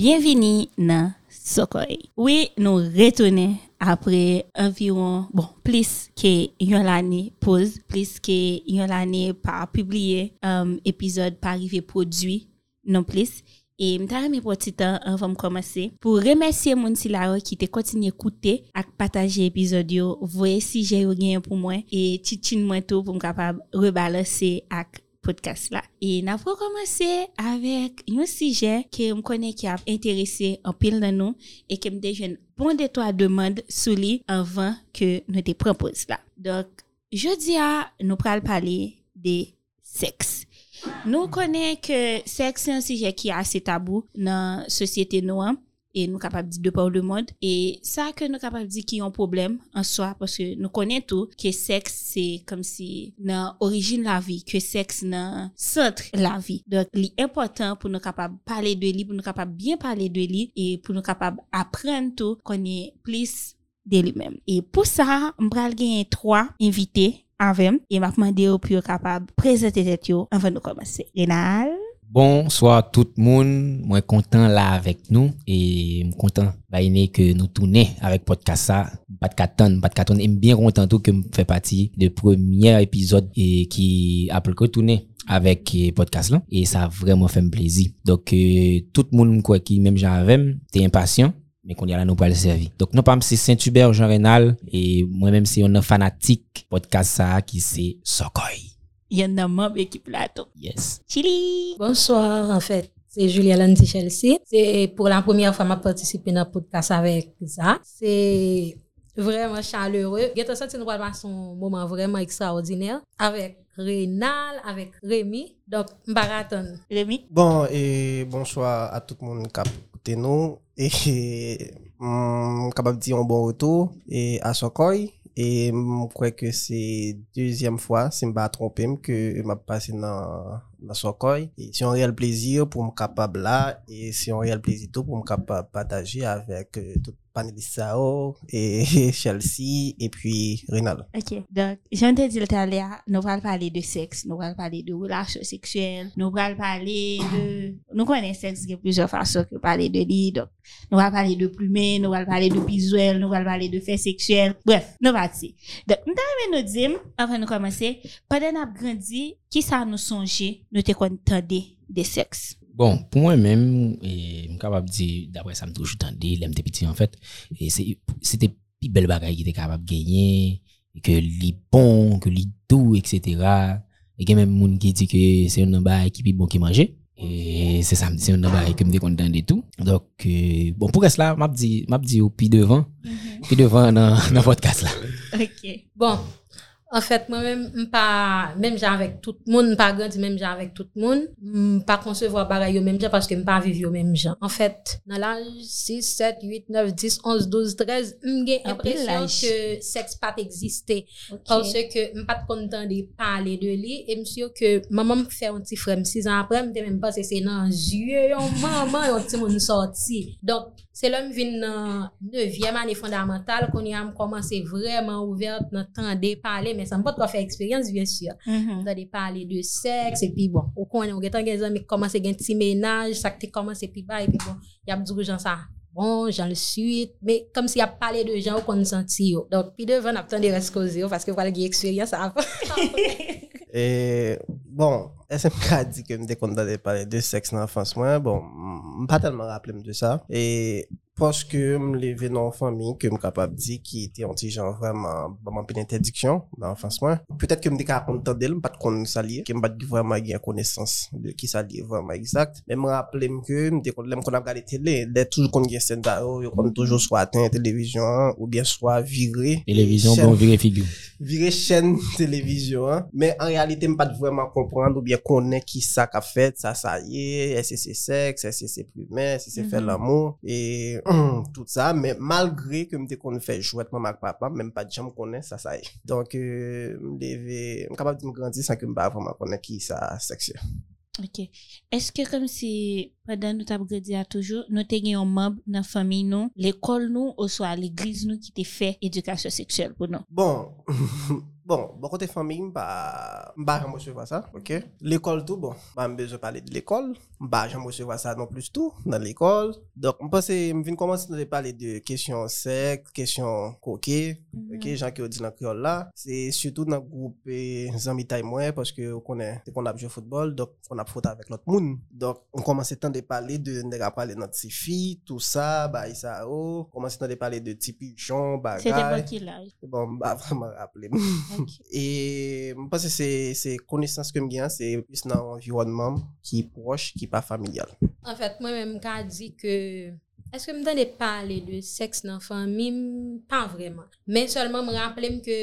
bienveni nan Sokoy. Oui, nou retounen apre environ, bon, plis ke yon lani pose, plis ke yon lani pa publie um, epizod euh, pa rive prodwi, non plis. E mtare mi poti tan an vam komanse. Pou remersye moun si la yo ki te kontinye koute ak pataje epizod yo, voye si jè yo genye pou mwen, e titin mwen tou pou m kapab rebalase ak podcast la. E na pou komanse avèk yon sije ke m konen ki ap interese an pil nan nou e ke m dejen bon deto a demande sou li anvan ke nou te propose la. Dok, jodi a nou pral pale de seks. Nou konen ke seks yon sije ki ase tabou nan sosyete nou an E nou kapab di de pa ou de mod. E sa ke nou kapab di ki yon problem an soa. Paske nou konen tou ke seks se kom si nan orijin la vi. Ke seks nan sentre la vi. Dok li important pou nou kapab pale de li. Pou nou kapab bien pale de li. E pou nou kapab apren tou konen plis de li men. E pou sa mbral genye 3 invite avem. E mapman de yo pou yo kapab prezente tet yo anvan nou komanse. Renal. Bonsoir tout le monde, moi content là avec nous et content baïné que nous tourner avec podcast ça, pas de carton, pas de bien content tout que fait partie du premier épisode et qui a pu tourner avec podcast là et ça a vraiment fait plaisir. Donc euh, tout le monde quoi qui même j'avais, t'es impatient mais qu'on y a là nous pas le servir. Donc nous pas c'est Saint-Hubert Jean Rénal et moi-même c'est un fanatique podcast ça qui c'est Sokoy. Il y a un membre équipe là tout. Yes. Chili. Bonsoir, en fait. C'est Julia Landy Chelsea. C'est pour la première fois que je participe dans le podcast avec ça. C'est vraiment chaleureux. J'ai senti nous passer un moment vraiment extraordinaire avec Rénal, avec Rémi. Donc, marathon. Rémi? Bon, et bonsoir à tout le monde qui a écouté nous. Et, hum, capable de dire un bon retour. Et à Sokoy. Et je crois que c'est deuxième fois, si je ne me pas trompé, que je passé dans, dans Sokoy. C'est un réel plaisir pour me capable là. Et c'est un réel plaisir tout pour me capable partager avec euh, tout panélistes Sao et Chelsea et puis Rénal. Ok, donc, j'en te dit tout à nous allons parler de sexe, nous allons parler de relations sexuelles, nous allons parler de... Nous connaissons sexe de plusieurs façons que parler de lit, donc, nous allons parler de plumer, nous allons parler de visuel, nous allons parler de faits sexuels, bref, nous allons partir. Donc, nous allons nous dire, avant de commencer, pendant qu'on a grandi, qui ça nous songeait, nous te content de sexe? Bon, pour moi-même, je suis capable de dire, d'après ça, je toujours entendu, l'aime petit en fait, et c'était plus belle bagaille qui était capable de gagner, que les bon, que les doux, etc. Et qu'il y a même des gens qui disent que c'est un bagaille qui est bon qui mangeait. Et c'est ça, c'est un bagaille que je suis content de tout. Donc, euh, bon, pour cela, je dis, je dis au pied devant, puis devant dans, dans votre casse là. Ok. Bon, En fèt, mwen mèm mpa, mèm jan avèk tout moun, mpa ganti mèm jan avèk tout moun, mpa konsevo a bagay yo mèm jan paske mpa aviv yo mèm jan. En fèt, nan laj 6, 7, 8, 9, 10, 11, 12, 13, mge impresyon ke seks pat egziste. Okay. Pansè ke mpa kontan de pale de li, e msyo ke maman mfè an ti frem 6 an apre, mte mèm pas se se nan zye, yon maman yon ti moun sorti. Donk, se lèm vin nan 9e ane fondamental, kon yon am komanse vreman ouvert nan tan de pale, men sa, mpot kwa fè eksperyans, bien sya. Mwen de pale de seks, epi bon, ou konen, ou getan gen zan, mi komanse gen ti menaj, sakte komanse epi ba, epi bon, yap djou jan sa, bon, jan le suite, me kom si yap pale de jan ou kon senti yo. Donk, pi devan ap tan de reskoze yo, paske wale gen eksperyans avan. E, bon, esen mka di ke mde konta de pale de seks nan fans mwen, bon, mpa telman rappele mde sa. E, parce que je levé dans une famille que je suis capable de dire qui était petit genre vraiment, vraiment une interdiction dans l'enfance. Moi, peut-être que je suis content d'elle, pas de connaître ça lié, que je pas vraiment une connaissance de qui ça lié vraiment exact. Mais je me rappelle que je me qu'on a regardé télé, dès toujours qu'on a scène on toujours soit atteint télévision, ou bien soit viré. Télévision, bon, viré figure. Viré chaîne télévision, hein. mais en réalité, je pas vraiment comprendre ou bien connaître qui ça qu'a fait, ça, ça y est, est-ce que c'est sexe, est-ce que c'est plumet, est-ce que c'est faire l'amour, et tout ça, mais malgré que je qu'on fait jouer avec maman papa, même pas de gens me connaissent, ça, ça y est. Donc, euh, je suis capable de me grandir sans que je pas vraiment connaître qui ça sexe. Ok. Est-ce que comme si pendant nous avons grandi à toujours, nous avons un membre dans la famille, nous, l'école, nous, ou soit l'église, nous, qui te fait éducation sexuelle pour nous? Bon, Bon, bon kote fami, mba, mba jan mwesewa sa, ok? L'ekol tou, bon, mba mbezo pale de l'ekol, mba jan mwesewa sa non plus tou, nan l'ekol. Dok, mpase, mvin komanse nou de pale de kesyon sek, kesyon koke, ok, jan ki ou di nan kriol la. Se syoutou nan groupe zanmi tay mwen, paske ou konen, te kon ap jwe football, dok, kon ap fote avek lot moun. Dok, mkomanse tan de pale de, nega pale not si fi, tout sa, ba isa ou, komanse tan de pale de tipi jon, bagay. C'était pas qui l'âge. Bon, mba vreman rappele mou. Ok. E mwen pase se se konesans kem gen, se plus nan environnement ki proche, ki pa familial. En fèt, mwen mèm ka di ke, eske mwen dan de pale de seks nan fami, mim, pa vreman. Men solman m rappelem ke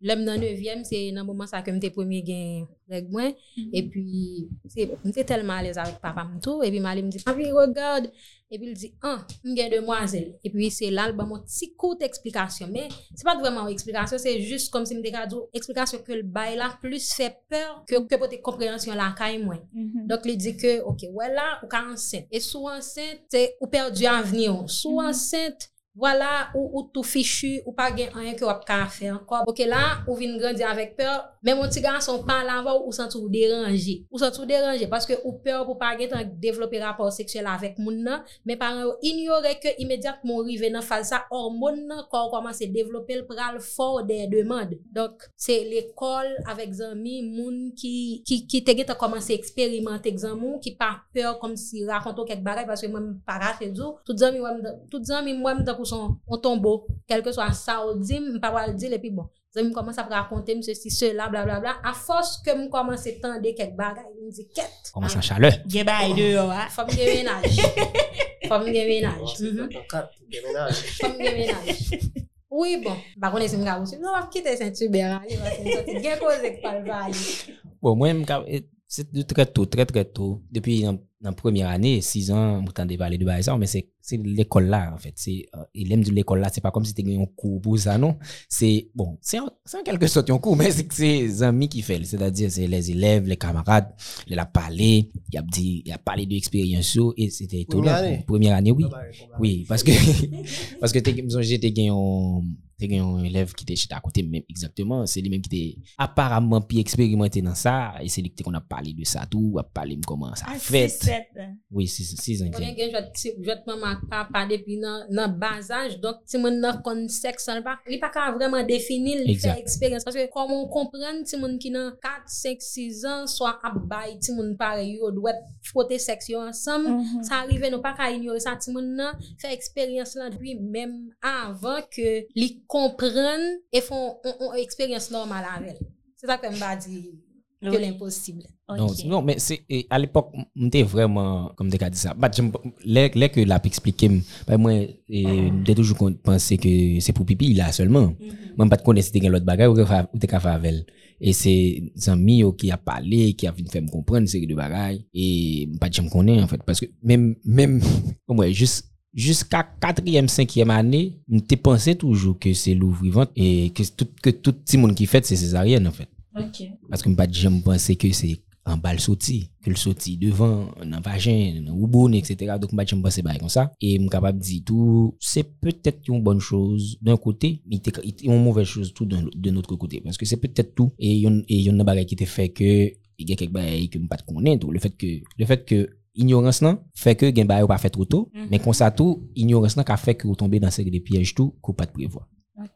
Lèm nan 9èm, se nan mouman sa ke mte premye gen reg mwen, mm -hmm. e pi mte telman alèz avèk papa mtou, e pi mali mdi, papi regard, e pi l di, an, ah, m gen demwazèl, e pi se lal ba mwen ti koute eksplikasyon, men se pat vreman ou eksplikasyon, se jist kom si mte kado, eksplikasyon ke l bay la plus fè pèr ke, ke pote komprehensyon la kay mwen. Mm -hmm. Dok li di ke, ok, wè la, ou ka ansènt, e sou ansènt, se ou perdi avnyon, sou mm -hmm. ansènt, Wala ou, ou tou fichu, ou pa gen anyen ki wap ka fe anko. Boke la, ou vin grandi avèk pèr, mè moun ti ganson pa lava ou ou sentou deranje. Ou sentou deranje, paske ou pèr pou pa gen tan devlopè rapor seksuel avèk moun nan, mè paran yo ignore ke imediat moun rive nan fal sa hormon nan kor koman se devlopè l pral for de demande. Dok, se l'ekol avèk zanmi moun ki, ki, ki te gen tan koman se eksperimente zan moun, ki pa pèr kom si rakonto kek barek, paske mwen para se djou, tout zanmi mwen, tout zanmi mwen mwen pour son, on tombeau, quel que soit ça ou dit, m'pa pas le dire, et puis bon. Zami commence à raconter, me ceci, cela, blablabla. À force que me commence à tendre quelques bagay, me dit, quête. Koman sa chale? Gen ba e de yo, ha? Femme de ménage. Femme de ménage. Mhm. Femme de ménage. Oui, bon. Ba konen si mga ou si. Non, wap kite Saint-Hubert. ali, wap se msoti. Gen koze k pal va ali. Bon, se de tre tôt, tre tre tôt. Depi nan, nan premier ane, 6 an, mou tande pale de ba sa, men l'ekol la, en fait. Se, uh, elem di l'ekol la, se pa kom si te gen yon kou pou sa, non? Se, bon, se en, en kelke sot yon kou, men se se zami ki fel. Se da dire, se les élèves, les camarades, le la pale, y ap di, y ap pale de eksperyens yo, e se te Premier année? Premier ane, oui. Oui, parce que parce que yon te gen yon élève qui chita à côté même exactement, c'est lui même qui te apparemment pi expérimenté dans ça et c'est lui qui qu'on a parlé de ça tout, a parlé de comment ça Ah, fait. c'est. Oui, c'est c'est ça. pa pa depi nan, nan bazaj, donk ti moun nan kon seks an pa, li pa ka vreman defini li fe eksperyans, paske kon moun kompren ti moun ki nan 4, 5, 6 an swa ap bay ti moun pare yo dwe frote seks yo ansam mm -hmm. sa arrive nou pa ka ignore sa ti moun nan fe eksperyans lan dwi mem avan ke li kompren e fon eksperyans normal avel se sa kem ba di Oui. l'imposible. Non, Ok. non, mais c'est à l'époque m'était vraiment comme des cas dit ça. Bah les les que l'a expliqué bah moi m'était toujours pensé que c'est pour pipi là seulement. Moi pas de connaître c'était l'autre bagage ou que te ka faire avec. Et c'est amis yo qui a parlé, qui a fait me comprendre série de bagages et pas j'aime connais en fait parce que même même ouais juste jusqu'à quatrième, cinquième année, m'était pensé toujours que c'est l'ouvre-vente et que tout que tout petit monde qui fait c'est césarienne en fait. Ok. Parce que je ne pensé que c'est en bal sorti, que le sorti devant, dans vagin, dans ouboune, etc. Donc, je ne pensé pas comme ça. Et je suis capable de dire tout, c'est peut-être une bonne chose d'un côté, mais c'est une mauvaise chose tout d'un- de notre côté. Parce que c'est peut-être tout. Et il y a une bagage qui te fait que, il y a quelque chose que je ne pas connaître. Le fait que, le fait que, ignorance nan fait que gen pas fait trop tôt Mhm. mais comme ça tout ignorance nan ka fait que vous tombez dans série de pièges tout qu'on pas de prévoir.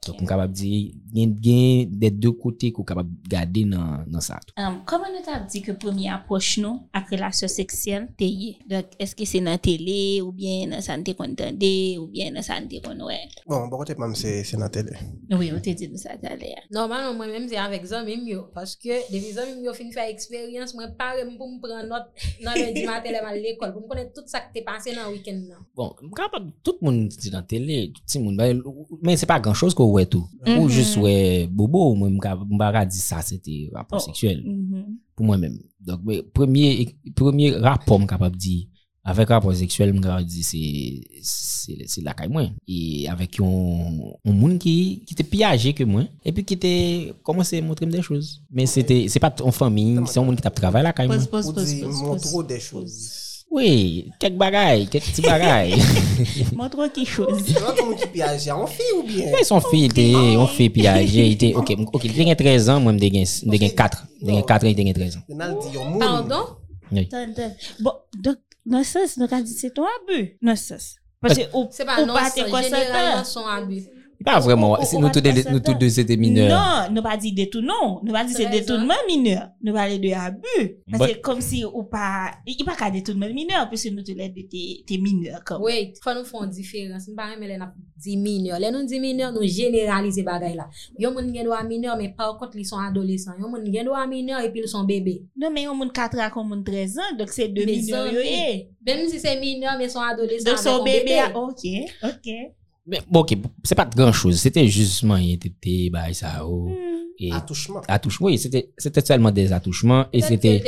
Donc on capable dire gen gen des deux côtés qu'on capable garder dans dans ça. Um, Koman nou ta di ke premi aproche nou ak relasyon seksyel te ye? Dok, eske se nan tele, ou bien nan san te kon tende, ou bien nan san te kon wè? Bon, bon kote mam se, se nan tele. Oui, ou te di nou sa talè. Normalman mwen menm se avek zanmim yo, paske depi zanmim yo fin fè eksperyans, mwen pare m pou m pran not nan lundi matin leman l'ekol, pou m konen tout sa ki te pase nan week-end nan. Bon, tout le monde dit dans télé, tout le monde mais c'est pas grand-chose qu'on voit tout. Mhm. Ou juste ouais bobo, moi m'pa dire ça c'était rapport Oh. sexuel Mhm. pour moi-même. Donc mais, premier premier rapport me capable dire avec rapport sexuel capable dire c'est c'est c'est la caille moi et avec un un monde qui qui était plus âgé que moi et puis qui était commencé à montrer des choses. Mais c'était c'est pas en famille, c'est un monde qui t'a travaillé la caille moi. Pose, pose, Ou pose, pose. des choses. Oui, kek bagay, kek ti bagay. Montre quelque chose. Tout le monde qui agir en fille ou bien? Ouais, son fi, te, on pi aje, ite, ok, ok, te gen 13 an, mwen mde gen, mde gen 4, mde gen 4 an, te gen 13 an. Ronald dit yon moun. Pardon? Oui. Attends, attends. Bon, donc, dans ce sens, nous avons dit c'est ton abus. Dans ce sens. Parce que, ou, C'est pas c'est généralement son abus. Pas de, de nou tout de c'était mineur. Non, nous pas dit détournement. Nous pas dit c'est détournement mineur. Nous parlons de abus. Parce But- que comme si ou pas, il n'y a pas qu'à détournement mineur, puisque nous te l'aide de tes, mineurs comme. Wait, fwa nou fon diferans. Mpa reme le nap di mineur. Le nou di mineur, nou generalize bagay la. Yon moun gen do a mineur, men par kont li son adolesan. Yon moun gen do a mineur, epi li son bebe. Non, mais on moun 4 ans, on moun 13 ans, donc c'est deux mineurs. eh. Même si se mineur, men son adolesan Donc avek son on bébé, bebe. a- ok, ok. Mais, bon, ok, c'est pas grand chose, c'était juste manye tete, bay sa ou, Hmm. et Attouchement. attouchement, oui, c'était, c'était seulement des attouchements, et c'était,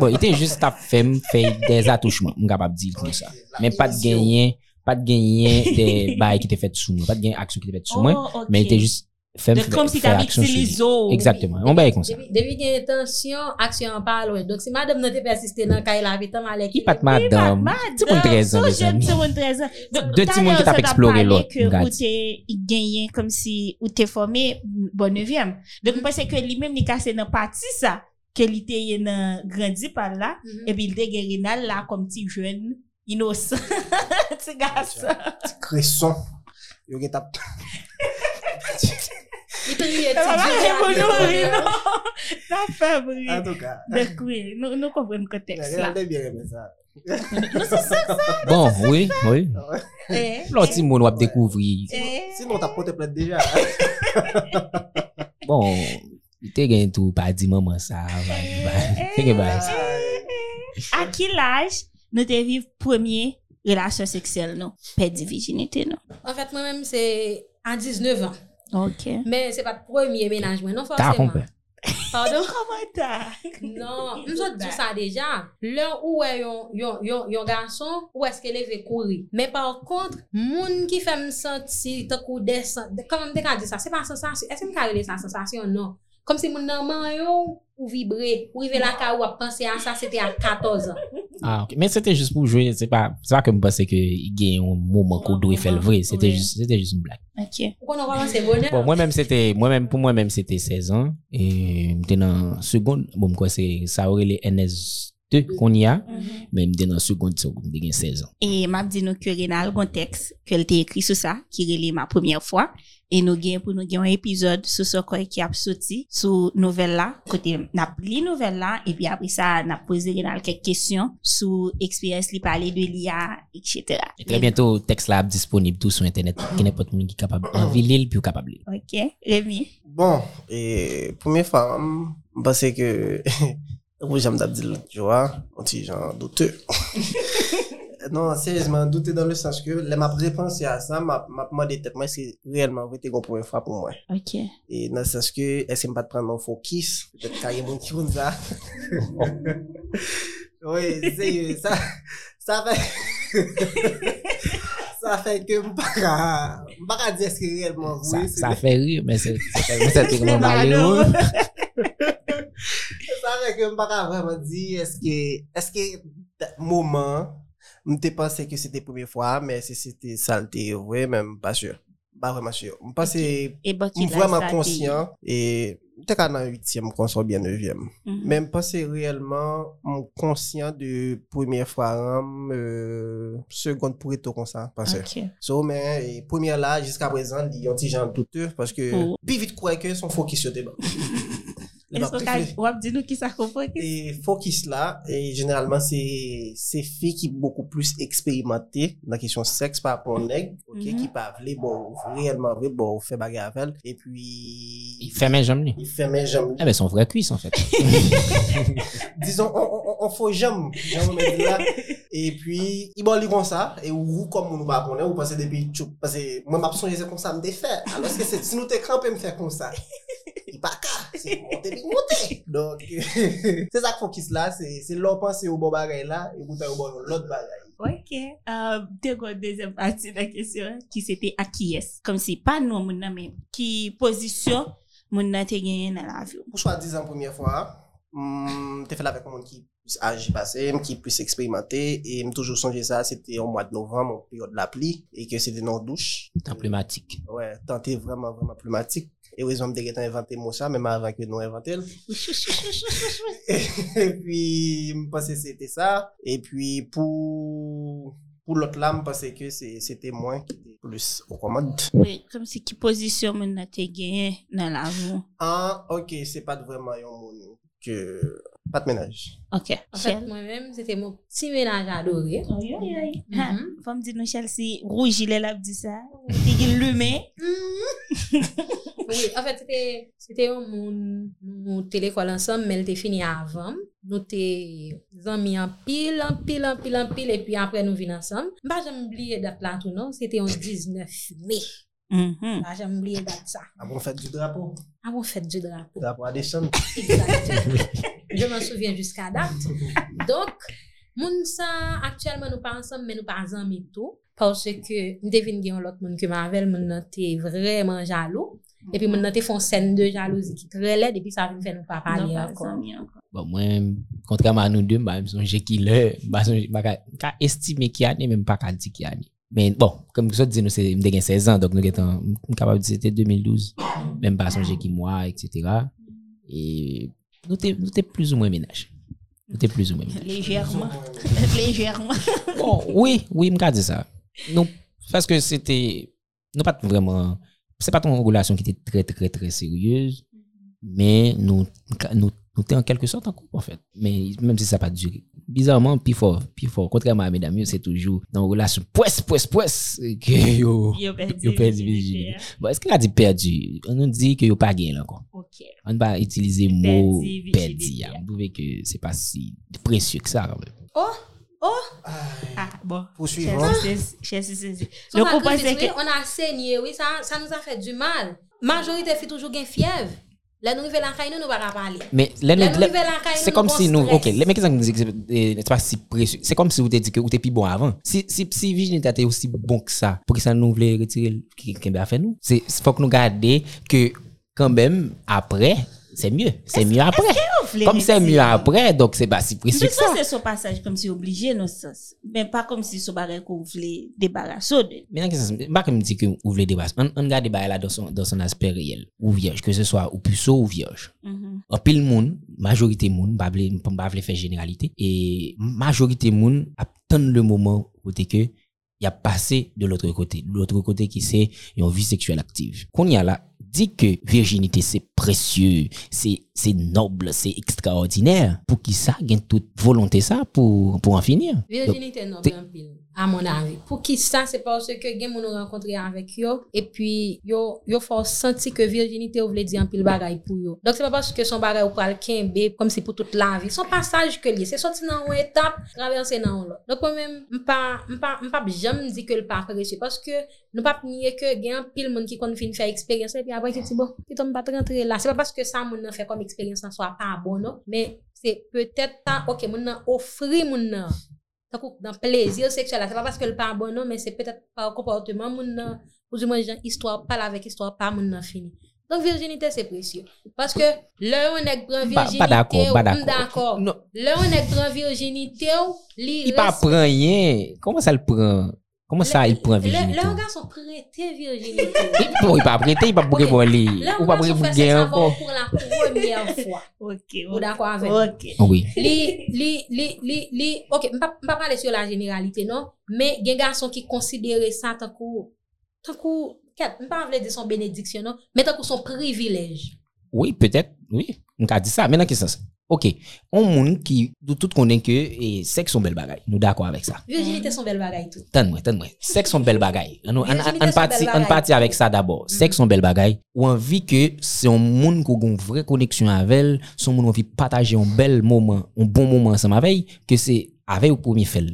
bon, il était juste à faire, faire des attouchements, m kapab di comme ça. Mais pas de gagner, pas de gagner des bails qui étaient faits sous moi, pas de gagner action qui étaient faits sous moi, Oh, mais il était juste Fèm kom si ta viktilizo. Exactement. Mwen baye kon sa. Devi gen intansyon, aksyon an palo. Donk si madame nan te persiste nan ka ila vitan malek. Ki pat madame. Ti moun 13 an. So jen ti moun 13 an. De ti moun ki tap eksplore lot. Ou te genyen kom si ou te formé bon 9e. Donk mwen pense ke li menm ni kase nan pati sa. Ke li te yen grandi par la. E bil de gen renal la kom ti jen. Inos. Ti gas. Ti kreson. Yo gen tap. He he he. La fabri. En tout ka. Bekwe, nou kompren konteks la. Lè biye reme sa. Nou bon, se sa sa. Bon, oui, eh, oui. Loti moun wap dekouvri. Eh. Sinon ta pote plet deja. Bon, te gen tou pa di maman sa. Eh, te gen ba. A ki laj nou te viv premier relasyon seksyel nou? Pe di vijinite nou? En fèt mwen mèm se... à 19 ans. Ok. Mais c'est pas le premier ménage, non, forcément. Pardon? non, nous autres dit ça déjà. Là où est yon, yon, yon, yon garçon, où est-ce qu'elle est courir? Mais par contre, moun qui fait me sentir, t'as coup descend, comme on te dit ça, c'est pas sensation, est-ce que me ça sensation? Non. Comme si mon nan man yon, ou vibrer, ou rive la ka ou a penser à ça, c'était à 14 ans. Ah, ok. Mais c'était juste pour jouer, c'est pas, c'est pas que me pensais que il y a un moment qu'on doit faire le vrai, c'était juste, c'était juste une blague. Ok. Ou konon waman se bonheur? Bon, moi-même, c'était, moi-même, pour moi-même, c'était 16 ans, et j'étais dans seconde, bon, quoi, c'est, ça aurait les NS2 qu'on y a, mais j'étais dans seconde, seconde, j'étais 16 ans. Et m'a dit nous que Renal un texte qu'elle t'a écrit sur ça, qui relait ma première fois. Et nous gagnons pour nous gagner un épisode sur ce quoi qui a sorti, sur nouvelle là. Côté, n'a nouvelle là, et puis après ça, n'a posé quelques questions sur expérience li parler de l'IA, etc. Et très bientôt, texte là disponible tout sur Internet, qui n'importe qui est capable, envie l'île, puis capable. Ok. Rémi? Bon, et première fois, je pensais que, oui, j'aime d'abdil l'autre jour, on dit genre douteux. Non, seryezman, doute dan le sens ke le map repanse a sa, map mande tep mwen se realman vete kon pou mwen fwa pou mwen. Ok. E nan sens ke, eske mpa te pran mwen fokis, pete kage moun ki moun za. Oui, seye, sa, sa fe, sa fe ke mpa ka, mpa ka di eske realman vwe. Sa fe ri, men se te kon mba le ou. Sa fe ke mpa ka vreman di eske, eske mouman, Mte pense ke se te poume fwa, men se se te salte, wè men, ba sure. Ba vreman sure. Mpase, m vreman konsyant, e te ka nan 8e, m konson bien 9e. Men mpase reyelman, m konsyant de poume fwa ram, sekonde pou eto konsan, pase. So men, poume la, jiska prezan, yon ti jan doutef, paske pi vit kweke son fokisyote ba. Est-ce que vous dis nous qui ça comprend? et focus là, et généralement, c'est, c'est filles qui beaucoup plus expérimentées dans la question sexe par rapport au nègre, ok, Mhm. qui peuvent aller, bon, réellement, vrai, bon, faire bagarre avec elle, et puis, Il fait mes jambes, lui. il fait mes jambes. Eh ben, son vrai cuisse, en fait. Disons, on, on, on faut jambes, là, et puis, il va aller comme ça, et vous, comme on nous va connaître, vous pensez depuis, parce que moi, ma personne, c'est comme ça, me défaire. Alors que c'est, si nous t'es crampé, me faire comme ça. Il pas qu'à, c'est Donc, c'est ça qu'il faut qu'il se là, c'est, l'on penser au bon bagay là, et au bon l'autre bagay. Ok. Euh, deuxième partie de la question qui c'était à qui est. Comme si pas nous, mais qui position mon nan te gagné dans la vie. Pour choisir en première fois, mm, te fait avec un monde qui plus âgé passé, qui plus expérimenté, et me toujours songé ça, c'était au mois de novembre, en période de la pluie, et que c'était dans la douche. Emblématique. Ouais, tenté vraiment, vraiment E wè zon mdè getan inventè mò sa, mèman avan ke nou inventè l. E pi mpase se te sa. E pi pou... pou lot la, m pase ke se te mwen ki te plus okomad. Oui, kom se ki pozisyon men na te genye nan la voun. An, ah, ok, se pat vreman yon moun ke Pat ménage. Ok. En fait, moi-même, c'était mon petit ménage adoré. Aïe, aïe, aïe. Mhm. Ah, femme dit nous, Chelsea, rouge, il est là, dit ça. Il lumé. Mhm. Oui, en fait, c'était mon, mon télécole ensemble, mais elle était fini avant. Nous t'avons mis en pile, en pile, en pile, en pile, et puis après nous vînons ensemble. Bah, j'ai oublié date là tout, non? C'était en 19 mai. Ah, a jan moubliye dat sa. Avon fèt du drapo. Avon fèt du drapo. Drapo a desan. Je m'en souvien jusqu'a dat. Donk, moun sa, aktuelman nou pa ansam, men nou pa ansan mi tou. Pawse ke, m devin gen yon lot moun ke mavel, moun nan te vreman jalou. Epi moun nan te fon sen de jalouzi ki tre led, epi sa vin fè nou pa pali ankon. Bon, mwen, kontraman nou dèm, ba m sonje ki lè, ba sonje, ba ka estime ki ane, men pa ka di ki ane. Mais bon, comme ça dit, nous, c'est, gen 16 ans, donc nous étant, capable de c'était 2012. Même pas songer qui moi, etc. Et nous nous t'es plus ou moins ménage. Nous t'es plus ou moins ménage. Légèrement. Légèrement. Bon, oui, oui, m'ka dit ça. Nous, parce que c'était, nous pas vraiment, c'est pas ton relation qui était très, très, très sérieuse, mais nous, nous, nous t'es en quelque sorte en couple, en fait. Mais même si ça n'a pas duré. Bizarrement, puis fort, puis fort. Contrairement à mesdames, c'est toujours dans une relation poisse, poisse, poisse, que yo, Yo perdu. virginité. Bon, est-ce qu'il a dit perdu? On nous dit que yo pas gagné là encore? Ok. On ne va utiliser le mot Perdu perdu. virginité. On trouve que c'est pas si précieux que ça, quand même. Oh! Oh! Ah, bon. Poursuivons. Donc, que... on a saigné, oui, ça, ça nous a fait du mal. Majorité fait toujours gain fièvre. La caille, nous, nous pas parler. Mais la caille, c'est comme si nous, ok, les mecs qui que c'est c'est pas si précieux? C'est comme si vous t'avez dit que vous étiez plus bon avant. Si, si, si Virginie était aussi bon que ça, pour que ça nous voulait retirer quelqu'un a fait nous, c'est faut que nous garder que, quand même, après, c'est mieux. C'est mieux après. Comme c'est mieux après, donc c'est pas si précieux Mais que ça, c'est son passage comme si obligé, non. Mais pas comme si son bagage qu'on voulait débarrasser de. C'est? Pas comme dit que vous voulez dépasser. On, on regarde là dans son, dans son aspect réel. Ou vierge, que ce soit ou puceau ou vierge. Mhm. En pile moun, majorité moun, pas faire généralité et majorité moun attend le moment où t'es que y a passé de l'autre côté, de l'autre côté qui c'est une vie sexuelle active. Qu'on y a là dit que virginité c'est précieux, c'est c'est noble, c'est extraordinaire. Pour qui ça? Gagne toute volonté ça pour pour en finir. Donc, Virginité noble t'es- en pile, A mon avi. Pou ki sa, se pwase ke gen moun nou renkontre anvek yo, e pi yo, yo fò senti ke virginite ou vle di anpil bagay pou yo. Dok se pa pwase ke son bagay ou pral kenbe, kom se pou tout l'anvi. Son pasaj ke li, se soti nan ou etap, traverse nan ou lot. Dok pou mèm, mpa, mpa, mpa jom di ke l'pa preche, paske nou pa pniye ke gen anpil moun ki kon fin fè eksperyansè, pi apwen ki ti bon, ki ton bat rentre la. Se pa pwase ke sa moun nan fè kom eksperyansan so a pa bon, no? Men, se pwetèt ta, ok, moun nan ofri moun nan Tant que dans plaisir sexuel, là, c'est pas parce que le pas bon, non, mais c'est peut-être par comportement, moun nan, ou du moins, genre, histoire, parle avec histoire, pas moun nan fini. Donc, virginité, c'est précieux. Parce que, là, on est Pas- virginité, pas d'accord, pas ou- d'accord. Là, on est prend virginité, ou, li, Il pas prend rien. Comment ça le prend? Comment ça il prend Le- virginité Le gars sont prêtés virginité. Il il pas prêter, il pas pour Ok. pour aller. Ou pas va pour gagner encore. pour la première fois. Ok. Ou d'accord avec? Ok. Oui. li, ok, m'pa, m'pa parler sur la généralité, non? Mais, gen garçon qui considère ça tant kou, tant kou, ket, m'pa vle dire son bénédiction, non? Mais tant kou son privilège. Oui, peut-être, oui. On a dit ça. Maintenant, qu'est-ce que c'est? Ok. On monde qui, nous tout connaît que et, sexe sont belle bagaille. Nous d'accord avec ça. Virginité son belle bagaille tout. Tande-moi, tande-moi. Sexe sont belle bagaille. On, on, on, Virginité on sont parti, belle on bagaille. parti avec ça d'abord. Sexe sont belle bagaille. Ou envie que c'est un monde qui a une vraie connexion avec elle, son monde envie partager un bel moment, un bon moment ensemble avec elle, que c'est avec au premier fait.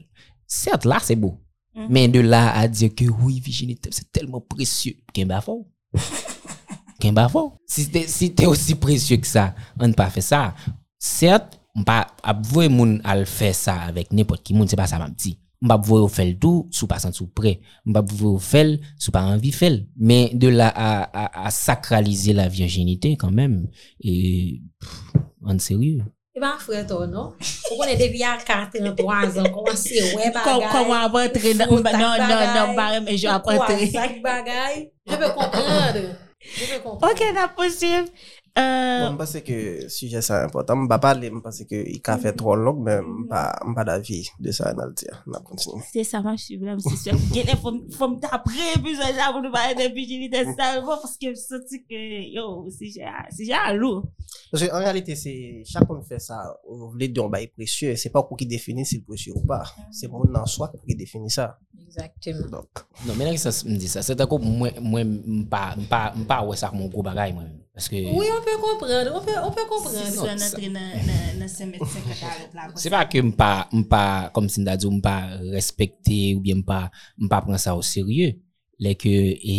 Certes, là, c'est beau. Mhm. Mais de là à dire que oui, virginité, c'est tellement précieux. Qu'un bafo. Qu'un bafo. Si t'es si aussi précieux que ça, on ne pas fait ça. Cert, mpa apvoye moun al fè sa avèk nepot ki moun, se pa sa map di. Mpa apvoye ou fèl tou, sou pa san sou pre. Mpa apvoye ou fèl, sou pa anvi fèl. Men de la a, a, a sakralize la virginite kanmèm, e an seryou. E ba fwè to, non? Ou konen debi a 43 an, koman se wè bagay. Koman avantre nan, nan, nan, barem e jo avantre. Koman sak bagay. Je pe kontrande. Ok, na posiv. Euh, Bon, mpase ke suje sa important. Mpa pale, mpase ke i ka fe tro long, men mpa, mpa davi de sa nan tia. Nan kontinu. Se sa man tapre, sa nou de virginite salvo, paske m soti ke, yo, si jè si jè alou. Parce que en réalité, c'est chaque fois qu'on fait ça, on voulait dire est précieux. C'est pas pour qui définit si c'est précieux ou pas. C'est mon en soi qui définit ça. Exactement. Donc, Non, men nan ki sa m di sa, se tako mwen, mwen mpa, wè sa moun gro bagay mwen. Oui, on peut comprendre. On peut, on peut Si comprendre. sa nantre nan nan- nan se met se kataret la. se pa ke mpa, mpa, kom si di ou mpa respekte ou bien mpa, mpa pran sa ou serye. Lè ke, e,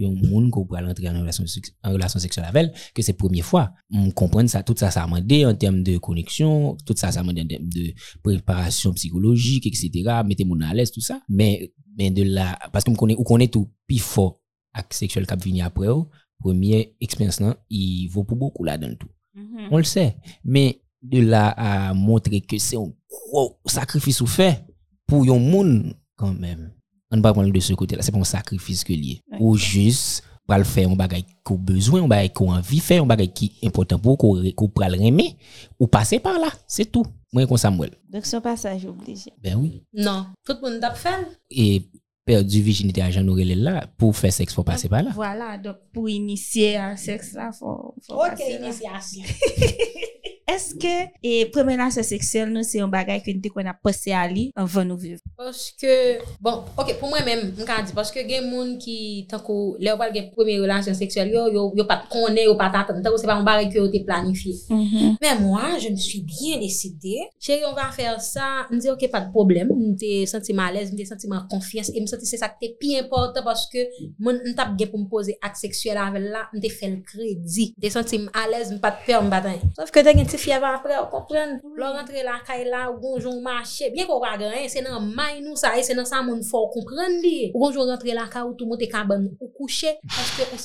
yon moun ko pral rentre en relasyon, seks- en relasyon seksuel avel, ke se premier fwa. M kompren sa, tout sa sa amande en term de koneksyon, tout sa sa amande en term de preparasyon psikologik, etc. Mette moun alès, tout sa. Men, men de la, paske m konen, ou konen tou pi fo ak seksuel kap vini apre ou, premier eksperyans nan, i vo pou beaucoup la den tout. Mhm. On le sait. Mais de là à montrer que c'est un gros sacrifice ou fait pour yon moun quand même. On ne va pas prendre de ce côté-là. C'est pas un sacrifice que lié. Ou juste pour le faire un bagage qu'on besoin, un bagage qu'on envie faire, un bagage qui est important pour qu'on qu'on pral remer ou passer par là. C'est tout. Moi, comme Samuel. Donc son passage obligé. Ben oui. Non. Tout le monde fait? Et perdu virginité à Jean là, pour faire sexe, faut passer par là. Voilà, donc pour initier un sexe là, faut, faut Ok, passer là. initiation. eske e premenase seksyel nou se yon bagay kwen te kon apose ali anvan nou viv? Poske, bon, ok, pou mwen men, mwen kan di, poske gen moun ki tankou, le ou pal gen premen relasyon seksyel yo, yo, yo pat konen, yo pat atan, tankou se pa mwen bagay ki yo te planifi. Mm-hmm. Men mm -hmm. mwen, je msui bien deside, chè yon va fèr sa, mwen di ok, pat problem, mwen te senti malèz, mwen te senti man konfians, mwen senti se sa ki te pi importan, poske mwen tap gen pou mpose ak seksyel avè la, mwen te fèl kredi, mwen te senti malèz, mwen pat pèr, mwen batan. Sòf ke te gen fièvre après, vous comprenez? Là, rentrer la caille là, ou bonjour marché. Bien qu'on va gagner, c'est dans main nous ça, et c'est dans ça mon faut comprendre li. Ou bonjour rentrer la caille, ou tout le monde est cabane, ou coucher, parce que vous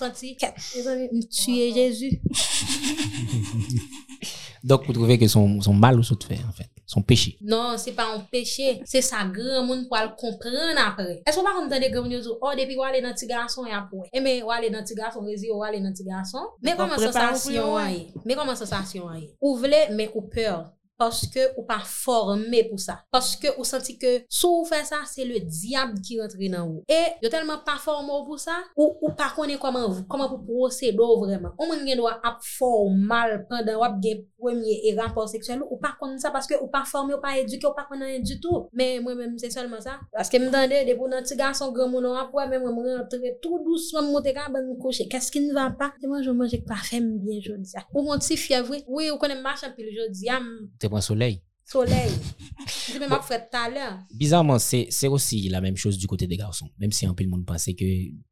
me tuer Jésus. Donc, vous trouvez que son, son mal ou son fait, en fait, son péché. Non, se pa an peche, se sa gran moun pou al kompren apre. Esko pa kon tande gran moun yo zo, oh, depi wale nan ti gason ya pou. Eme, wale nan ti gason, rezi yo wale nan ti gason. Me Kon koman prepare sensasyon pou yo, a ye? Me koman sensasyon a ye? Ou vle, men ou peur. Paske ou pa forme pou sa. Paske ou senti ke sou ou fe sa, se le diab ki rentre nan ou. E yo telman pa forme ou pou sa, ou, ou pa konen koman, koman pou prosedo vreman. Ou men gen do ap formal pandan wap gen premye e rampor seksuel ou pa konen sa paske ou pa forme, ou pa eduke ou pa konen du tout. Men mwen men se solman sa. Paske mwen dande de pou nan ti gason gran moun an ap men mwen mwen rentre tout douceman mwote ka ban mwen kouche. Kaskine va pa. Se mwen jom manjek pa fem bien jodi sa. Ou mwen ti fievre. Oui ou konen machan pil jodi am... Te un soleil. soleil. Di men map fred taler. Bizarrement, c'est c'est aussi la même chose du côté des garçons. Même si un peu le monde pensait que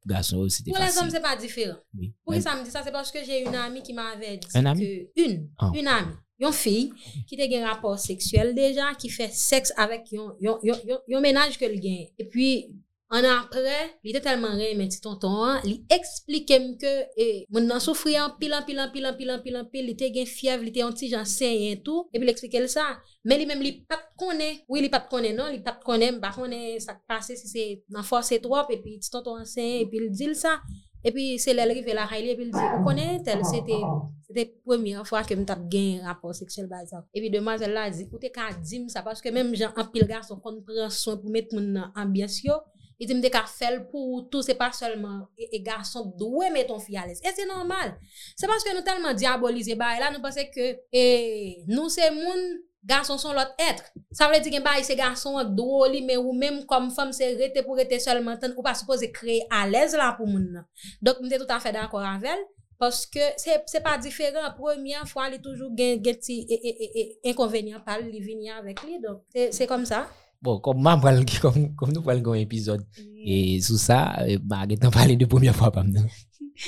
garçons, c'était Pour les hommes, c'est pas différent. Oui. Pour Même- ça me dit ça, c'est parce que j'ai une amie qui m'avait dit Un ami? que une, Ah. une amie, une fille qui te un rapport sexuel déjà, qui fait sexe avec yon ménage que le gagne. Et puis, An apre, li te telman rey men ti tonton an, li eksplike m ke, e, eh, moun nan soufri an pilan, pilan, pilan, pilan, pilan, pilan, li te gen fiev, li te anti jan senyen tou, epi li eksplike l sa. Men li men li pat konen, oui li pat konen nan, li pat konen, ba konen sak pase si se nan force etrop, epi ti tonton an senyen, epi li dil sa. Epi se lè lè rive la haile, epi li di, ou konen tel, se te premye fwa ke m tap gen rapor seksuel bazan. Epi deman zè la di, ou te ka di m sa, paske menm jan apil gar son kon pren son pou met moun ambyans yo, E di mde ka fel pou tout, se pa solman e garson dwe meton fi ales. E se normal. Se paske nou talman diabolize ba, e la nou pase ke e, eh, nou se moun garson son lot etre. Sa vle di gen ba, e se garson wak dwo li, me ou menm kom fom se rete pou rete solman ten, ou pa suppose kreye ales la pou moun nan. Dok mde tout afe d'akor anvel, paske se, se pa diferan, premian fwa li toujou gen geti e, e, e inconvenient pal li vini avek li, dok se kom sa. Bon, comme, ma pral- comme, comme nous prenons un épisode, et sous ça, euh, ma t'en parler de première fois, pas maintenant.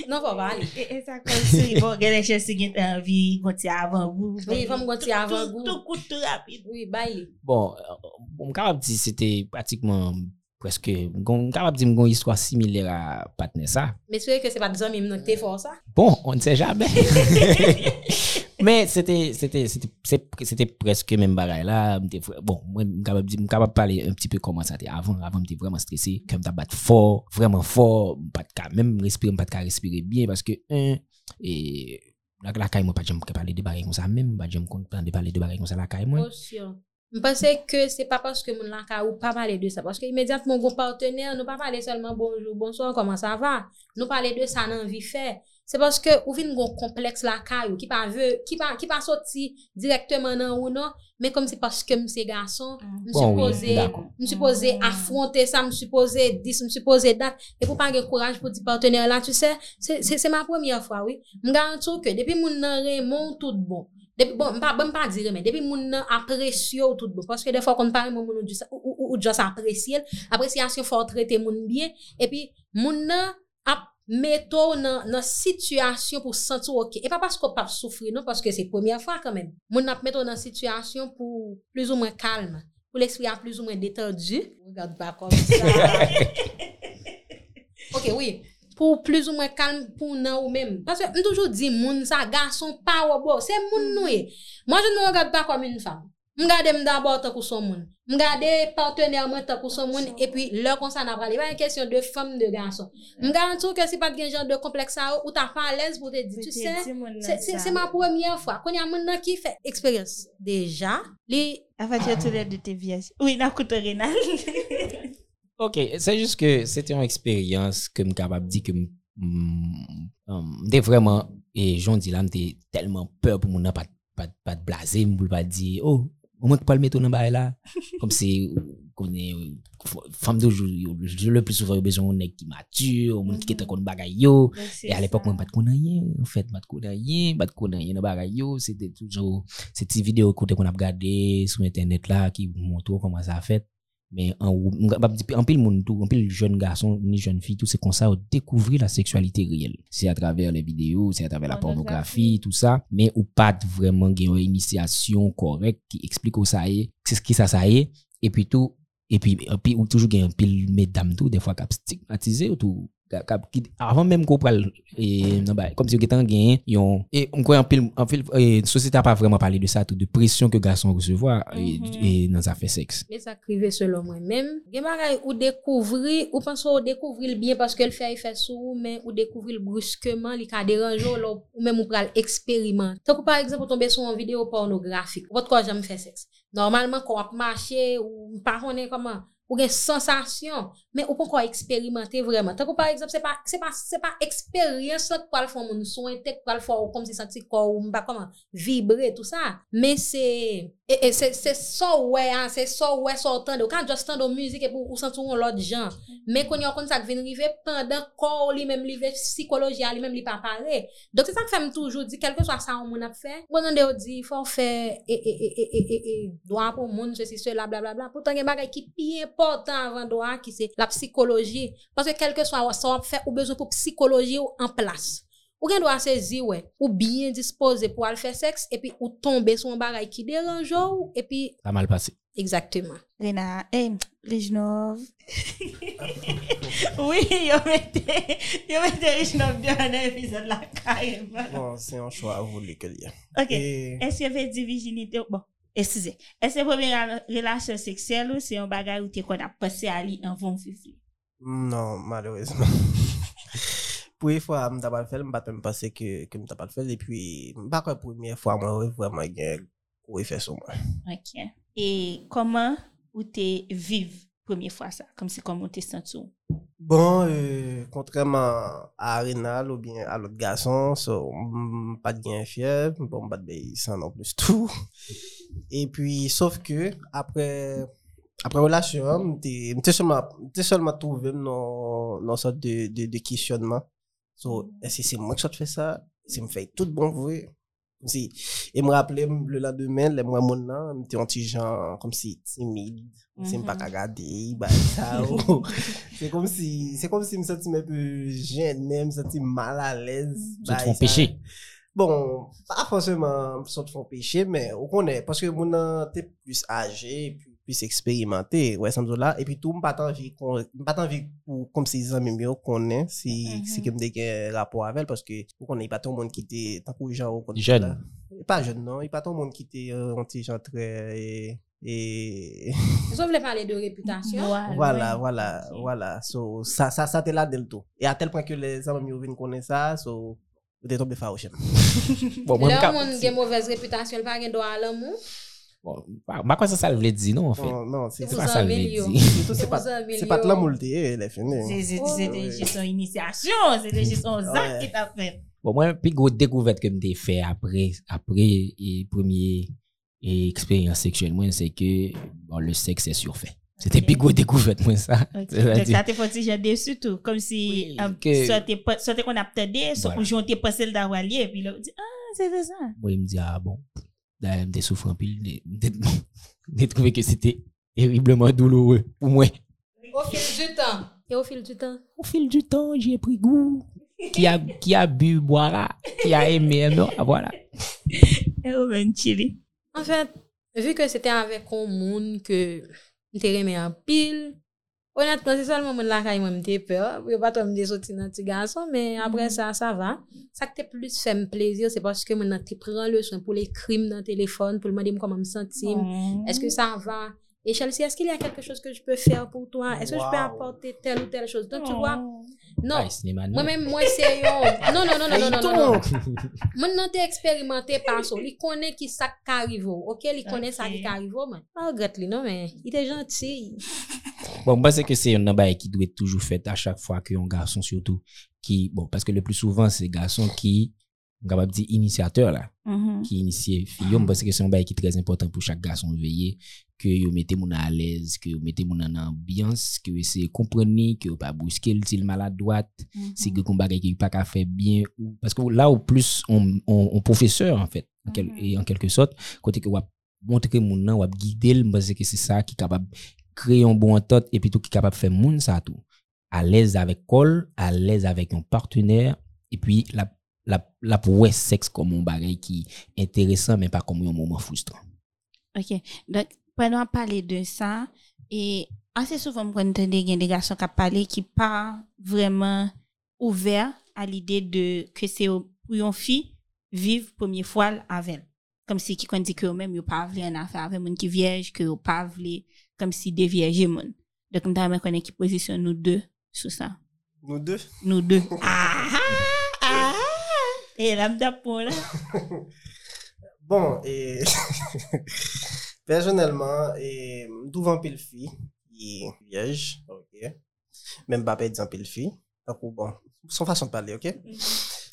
Non, pas aller. E, e sa kon si, bon, gen lè chè si gen te anvi, kon ti avan gou. Oui, fòm kon ti avan Tout- gou. Tout rapide. Oui, bye. Bon, euh, bon, capable de dire c'était pratiquement presque, gon- capable de dire une histoire similaire à Patne ça. Mais c'est vrai que c'est pas des hommes qui fait fort ça? Bon, on ne sait jamais. Mais c'était, c'était, c'était, presque même bagaille là. Bon, moi, m'capable di- m'capable parler un petit peu comment ça était avant. Avant, m'étais vraiment stressé. Comme t'as battu fort, vraiment fort. Pas de même respirer, pas de respirer bien parce que, un, et, la, la caille, moi, pas jamais parler de bagaille comme ça, même, pas comprendre de parler de bagaille comme ça, la caille, moi. Je pense que c'est pas parce que mon lanka ou pas parler de ça. Parce que immédiatement, mon partenaire, nous pas parler seulement bonjour, bonsoir, comment ça va? Nous parler de ça dans vie fait. Se paske ou vin goun kompleks la kayou, ki pa, pa, pa soti direktman nan ou nan, men kom se paske mse gason, msupose bon, oui, afronte sa, msupose dis, msupose dat, e pou pa gen kouraj pou di partener la, tu se, se ma premye fwa, oui. Mga an tou ke, depi moun nan remon tout bon, depi, bon, mpa, mpa bon, dire men, depi moun nan apresyo tout bon, paske defo kon pare moun moun ou, ou, ou jos apresye, apresyasyon fò trete moun bien, epi moun nan ap, meto nan, nan situasyon pou sentou ok. E pa pasko pap soufri nou, paske se pwemya fwa kanmen. Moun ap meto nan situasyon pou plus ou mwen kalm, pou l'esprit ap plus ou mwen detendu. Regarde pa kom sa. ok, oui. Pou plus ou mwen kalm pou nan ou men. Paske m toujou di moun sa, gason pa wabo, se moun mm. nou e. Eh. Mwen jen mwen regarde pa kom yon fam. Je regarde d'abord tant que son moun je regarde partenaire moi tant que son moun et puis leur comme ça n'a pas pas une question de femme de garçon. Je garantis que c'est pas de genre de complexe ça ou t'as pas à l'aise pour te dire tu sais c'est ma première fois. Quand il y a nan qui fait expérience. Déjà les Avant de tous les deux tes. Oui, n'a coûté Rénal. Ok, c'est juste que c'était une expérience que je capable de dire que j'étais vraiment, et j'en dis là, j'étais tellement peur pour mon pas pas pas de blaser, pour pas dire oh, au moins pas le mettre dans bail là, comme c'est qu'on est femme de jour, le plus souvent besoin d'un qui mature, moins qui est comme bagaille. Et à l'époque, moi, pas de connaître. En fait, pas de connaître pas de connaître dans bagaille. C'était toujours, ces petites vidéos qu'on a regardé sur Internet là, qui montrent comment ça a fait. Mais en, pile monde tout, en pile jeune garçon, ni jeune fille, tout c'est comme ça, on découvrir la sexualité réelle. C'est à travers les vidéos, c'est à travers la pornographie, tout ça. Mais ou pas vraiment une initiation correcte qui explique où ça est, c'est ce qui ça ça est. Et puis tout, et puis, et puis ou toujours un pile mesdames tout, des fois cap stigmatisé ou tout. Avant même qu'on parle bah comme si on gain yon et on croit en pile en pile société a pas vraiment parlé de ça tout de pression que garçon recevoir Mhm. et, et dans affaire sexe Mais ça crive selon moi-même. Gen bagay ou découvrir, ou pense ou découvrir bien parce que le fait sur ou, mais ou découvrir brusquement, li ka déranger ou, même ou pral expérimenter. Tant par exemple, tomber sur une vidéo pornographique, ou quoi j'aime faire sexe? Normalement, quand on marcher, ou pas comment, ou gen sensasyon, men ou pou kwa eksperimenter vreman. Tako par exemple, se pa, se pa, se pa eksperyens la kwa l fò moun, sou entek kwa l fò ou kom se santi kwa ou mba koman vibre tout sa, men se E, e se so we an, se so we so tande, ou kan just tande ou müzik e pou ou sentou ou lot jan. Men kon yon kon sak vin rive pandan kor li menm li ve psikoloji a li menm li pa pare. Dok se sak fèm toujou di, kelke so a sa ou moun ap fè, kon an de ou di, fò fè, e, e, e, e, e, e, e, doan pou moun, se si se la, bla, bla, bla. Poutan gen bagay ki pi important avan doan ki se la psikoloji. Paske kelke so a ou sa ou ap fè, ou bezou pou psikoloji ou an plas. Ou gen doit saisir ouais, ou bien disposé pour aller faire sexe et puis ou tomber sur un bagage qui dérange ou et puis ça mal passé exactement. Rena, eh, Rijnov. oui, yo mette, yo mette Rijnov bien dans l'épisode là, carrément. Bon, c'est un choix voulu que liye. Ok. Et, Est-ce que fait dire virginité, bon, excusez, est-ce que première relation sexuelle ou c'est un bagage où tu qu'on a passé à lui en von fifi? non, malheureusement. Pour fois, je n'ai pas fait, je ne pas penser que je n'ai pas fait. Et puis, pas la première fois, moi, vraiment, il y a un gros effet sur moi. Ok. Et comment ou t'es vive première fois ça? Comme c'est comment t'es senti? Bon, euh, contrairement à Arenal ou bien à l'autre garçon, so, m- bon, pas de bail sans non plus tout. Et puis, sauf que, après, après relation, m'étais seulement, m'étais seulement trouvé dans, dans sorte de, de, de questionnement. So, que c'est moi qui fais ça? C'est me fait tout bon? Comme si, et me rappeler le lendemain, les mois mon nan, m'étais un petit genre, comme si timide, c'est Mhm. pas regarder, bah, ça, ou- c'est comme si, c'est comme si me sentais un peu gêné, me sentais mal à l'aise. ça te bah, Bon, pas forcément ça te font péché, mais on connaît, parce que mon nan t'es plus âgé, et puisse expérimenter. Ouais, ça me là. Et puis tout, pas envie qu'on, pas envie pour, comme si les amis mieux connaissent, si, Mhm. si comme des un rapport avec elle, parce que, on connaît pas tout le monde qui était, tant que gens, on Jeune. Pas jeune, non. Il pas tout le monde qui était, euh, un petit gens très, et, et, Je voulais parler de réputation? voilà, ouais. voilà, Ok. voilà. So, ça, ça, ça, t'es là dès le tout. Et à tel point que les amis viennent connaître ça, so, vous êtes tombé fâché. Bon, moi, Là, on a une mauvaise réputation, il pas de droit à l'amour. Bon, pas pas quoi ça, ça le voulait dire, non, en fait? Non, non, c'est C'est C'est pas ça le en voulait dire? C'est pas, c'est pas de milieu. l'amour, le thé, elle est finie. C'est c'est- c'est ouais. juste son initiation, c'est juste son acte qui t'a fait. Bon, moi, puis gros découverte que m'ai fait après, après, et premier, et expérience sexuelle, moi, c'est que, bon, le sexe est surfait. C'était Ok. plus gros découverte, moi, ça. Ok. C'est-à-dire- Donc, ça te fait déjà déçu tout? Comme si, Oui, euh, que- soit qu'on a peut-être soit Voilà. ou on t'es passé le d'avoir lié, puis là, on dit, ah, c'était ça. moi, il me dit, ah bon, là, m'étais souffrant, puis j'ai trouvé que c'était terriblement douloureux pour moi. Au fil du temps. Et au fil du temps. Au fil du temps, j'y ai pris goût. Qui a, qui a bu, boira, qui a aimé, non, voilà. Et on va chiller. En fait, vu que c'était avec un monde que j'étais aimé en pile, Honetman, se solman moun lakay mwen mte pe, yo paton mde soti nan ti gason, men apre sa, sa va. Sa ke te plus fèm plezir, se paske moun nan te pran le son pou le krim nan telefon, pou lman di m koman m sentim, eske sa va. Et Chelsea, est-ce qu'il y a quelque chose que je peux faire pour toi? Est-ce wow. que je peux apporter telle ou telle chose? Donc, oh. tu vois, non. non. Moi-même, moi, c'est yo. Non, non, non, non, non, non, non. Mwen nan te eksperimente par so. Li konen ki sa karivo, ok? Li konen okay. sa ki karivo, man. Oh, gat li, non, men. Il te gentil. Bon, moi, c'est que c'est un bail qui doit être toujours fait à chaque fois qu'un garçon, surtout, qui, bon, parce que le plus souvent, c'est garçon qui, on de dire initiateur, là, Mhm. qui initie fille. Moi, parce que c'est un bail qui est très important pour chaque garçon de veiller, que vous mettez mon à l'aise, que vous mettez mon en ambiance, que vous essayez de comprendre, que vous pas brusquer le style maladroite, Mhm. si que combat qui pas qu'à faire bien, ou, parce que là, au plus, on, on, on professeur, en fait, en, quel- Mhm. et en quelque sorte, côté que vous montrer mon nom, vous guider, parce que c'est ça qui est capable créer un bon entente, et tout qui est capable de faire moun ça tout. À l'aise avec col, à l'aise avec un partenaire, et puis la, la, la pour sexe comme un bagage qui est intéressant, mais pas comme un moment frustrant. Ok. Donc, pendant parler de ça, et assez souvent, on entend des garçons qui parlent qui pas vraiment ouverts à l'idée de que c'est pour une fille vivre première fois avec elle. Comme si qui dit que eux-mêmes, ils pas voulu en affaire avec moun qui vierge, que ils pas voulu, comme si des vierges moun. Donc, on t'a connaît qui positionne nous deux sur ça. Nous deux? Nous deux. Ah! ah, ah. Et là, m'dapon là. Bon, et personnellement, et d'où pile fille est vierge, ok. Même pas dire pile fille. Donc, bon, son façon de parler, ok.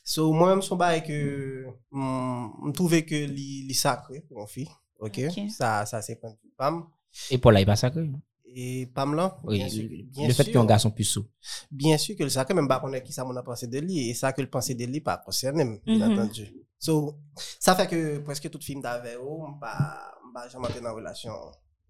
So, moi-même, son bail que, je trouvais que li sacré pour une fille, ok. Ça, ça c'est vue Pam. Et pour là, il pas sacré. Et Pam là, Oui, bien sûr, le, bien le fait sûr. qu'un garçon puceau. Bien sûr que le sacré, même pas connaître qui ça mon a pensé de lui, et ça que le pensé de lui pas concerné, bien Mhm. entendu. So, ça fait que presque toute film d'avait, oh, pas, pas jamais dans une relation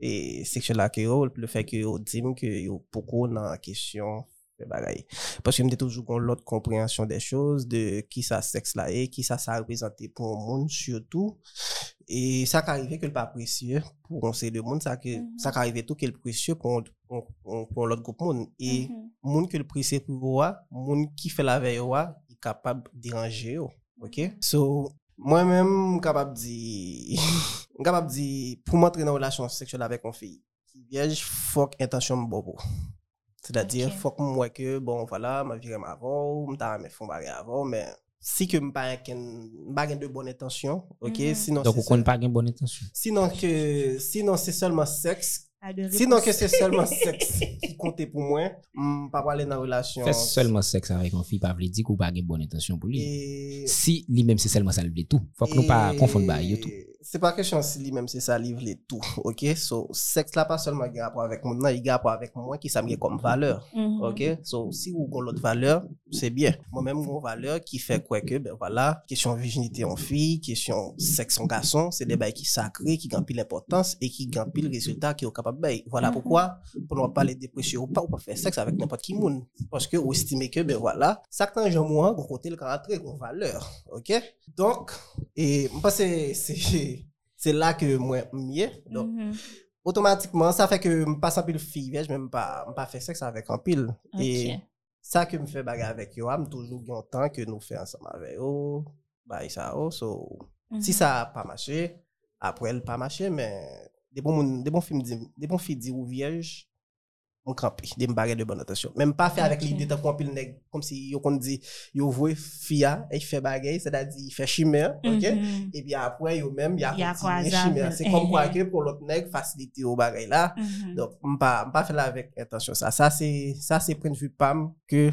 et sexuelle avec eux, le fait que dit que beaucoup dans la question de bagaille. Parce que me toujours con l'autre compréhension des choses, de qui ça sexe là est, qui ça ça représente pour le monde surtout. Et ça qui arrive que le pas précieux pour un série de monde, ça que, Mhm. ça qui arrive tout que le précieux pour, pour, pour, pour l'autre groupe monde. Et, Mhm. moun que le précieux pour moi, moun qui fait la veille wa, il est capable de déranger yo. OK? So, moi-même, capable de dire, capable de dire, pour m'entrer dans une relation sexuelle avec une fille, qui vierge, faut que intention bobo. C'est-à-dire, Ok. faut que moi que, bon, voilà, ma vie avant, m'ta me barrer avant, mais si que ken, m'pa gen de bonnes intentions, OK? Mhm. Sinon, Donc, c'est on seul- pas une bonne intention. sinon que, sinon c'est seulement sexe, Pas de sinon que c'est seulement sexe qui comptait pour moi, pas aller dans relation. Faire seulement sexe avec une fille, pas veut dire qu'on pas une bonne intention pour lui. Et, Si lui-même c'est seulement ça le tout. Faut que nous pas et- confondre tout. C'est pas question si lui-même c'est ça livre les tout, ok? So, sexe là pas seulement un rapport avec moi, non, il a rapport avec moi qui ça me comme valeur. Mhm. Ok, so si vous avez l'autre valeur, c'est bien. Moi-même, mon valeur qui fait quoi que, ben voilà, question virginité en fille, question sexe en garçon, c'est des bails qui sacrés, qui gagnent l'importance et qui gagnent le résultat qui est capable de Voilà Mhm. pourquoi, pour ne pas les dépression ou pas, ou pas faire sexe avec n'importe qui moun. Parce que, vous estimez que, ben voilà, ça que t'en moi, gros côté le caractère, gros valeur. Ok? Donc, et, moi, c'est, c'est, c'est là que moi, mieux. Donc, Mhm. otomatikman, sa fe ke m pa san pil fi vej, men m pa, m pa fe seks avek an pil. Ok. Sa ke m fè bagay avèk yo, am toujou gwen tan ke nou fè ansam avè yo, bay sa yo, so, mm -hmm. si mhm. sa pa mache, apre el pa mache, men, de bon, bon film di, de bon fi di ou viej, m kampi, de m bagay de bon atasyon. Men m pa fe avek Ok. li de tan kon pil neg, kom si yo kon di, yo vwe fia, e fe bagay, se da di, fe chime, ok? Mhm. E pi apre yo men, ya Ya kontine kwa chime. zav, Se kom kwa eh, ke pou lot neg fasilite yo bagay la. Mhm. Donc, m pa, m pa fè la avèk intensyon sa. Sa se, sa se pren vu pam ke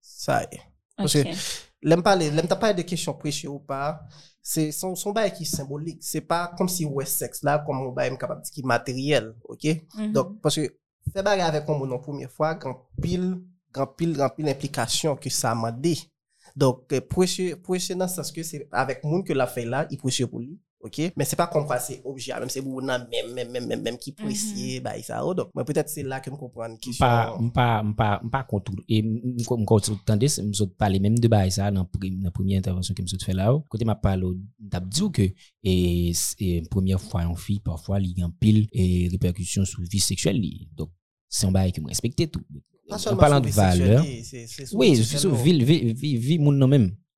sa e. Parce que, pale, lèm ta pale de kèsyon preche ou pa, se son, son baye ki symbolik. Se pa kom si wè seks la, kom m baye m kapab di ki materyel, ok? Mhm. Donc, parce que, fè bagay avèk kon moun an poumyè fwa, gran pil, gran pil, gran pil implikasyon ke sa mande. Donc, euh, preche, preche nan sens ke se avèk moun ke la fè la, i preche pou li. Ok, men se pa kom kwa se obja, men se bou nan men, men, men, men, men ki presye, ba y sa o, donc, men peut-être se la ke m kompran pa, kisyon. mpa, mpa, mpa kontou. E mko tande, msot pale menm de bay sa nan, prim, nan premye intervensyon ke msot fè la ou. Kote ma pale ou, tap di ou ke, e, s- e premye fwa yon fi, parfwa li gen pil, e reperkusyon sou vi seksuel li. Donk, se yon bay ki m respekte tout. Pas En parlant de valeur, c'est- c'est Oui, vi vi, seksuel sou, nou. vi,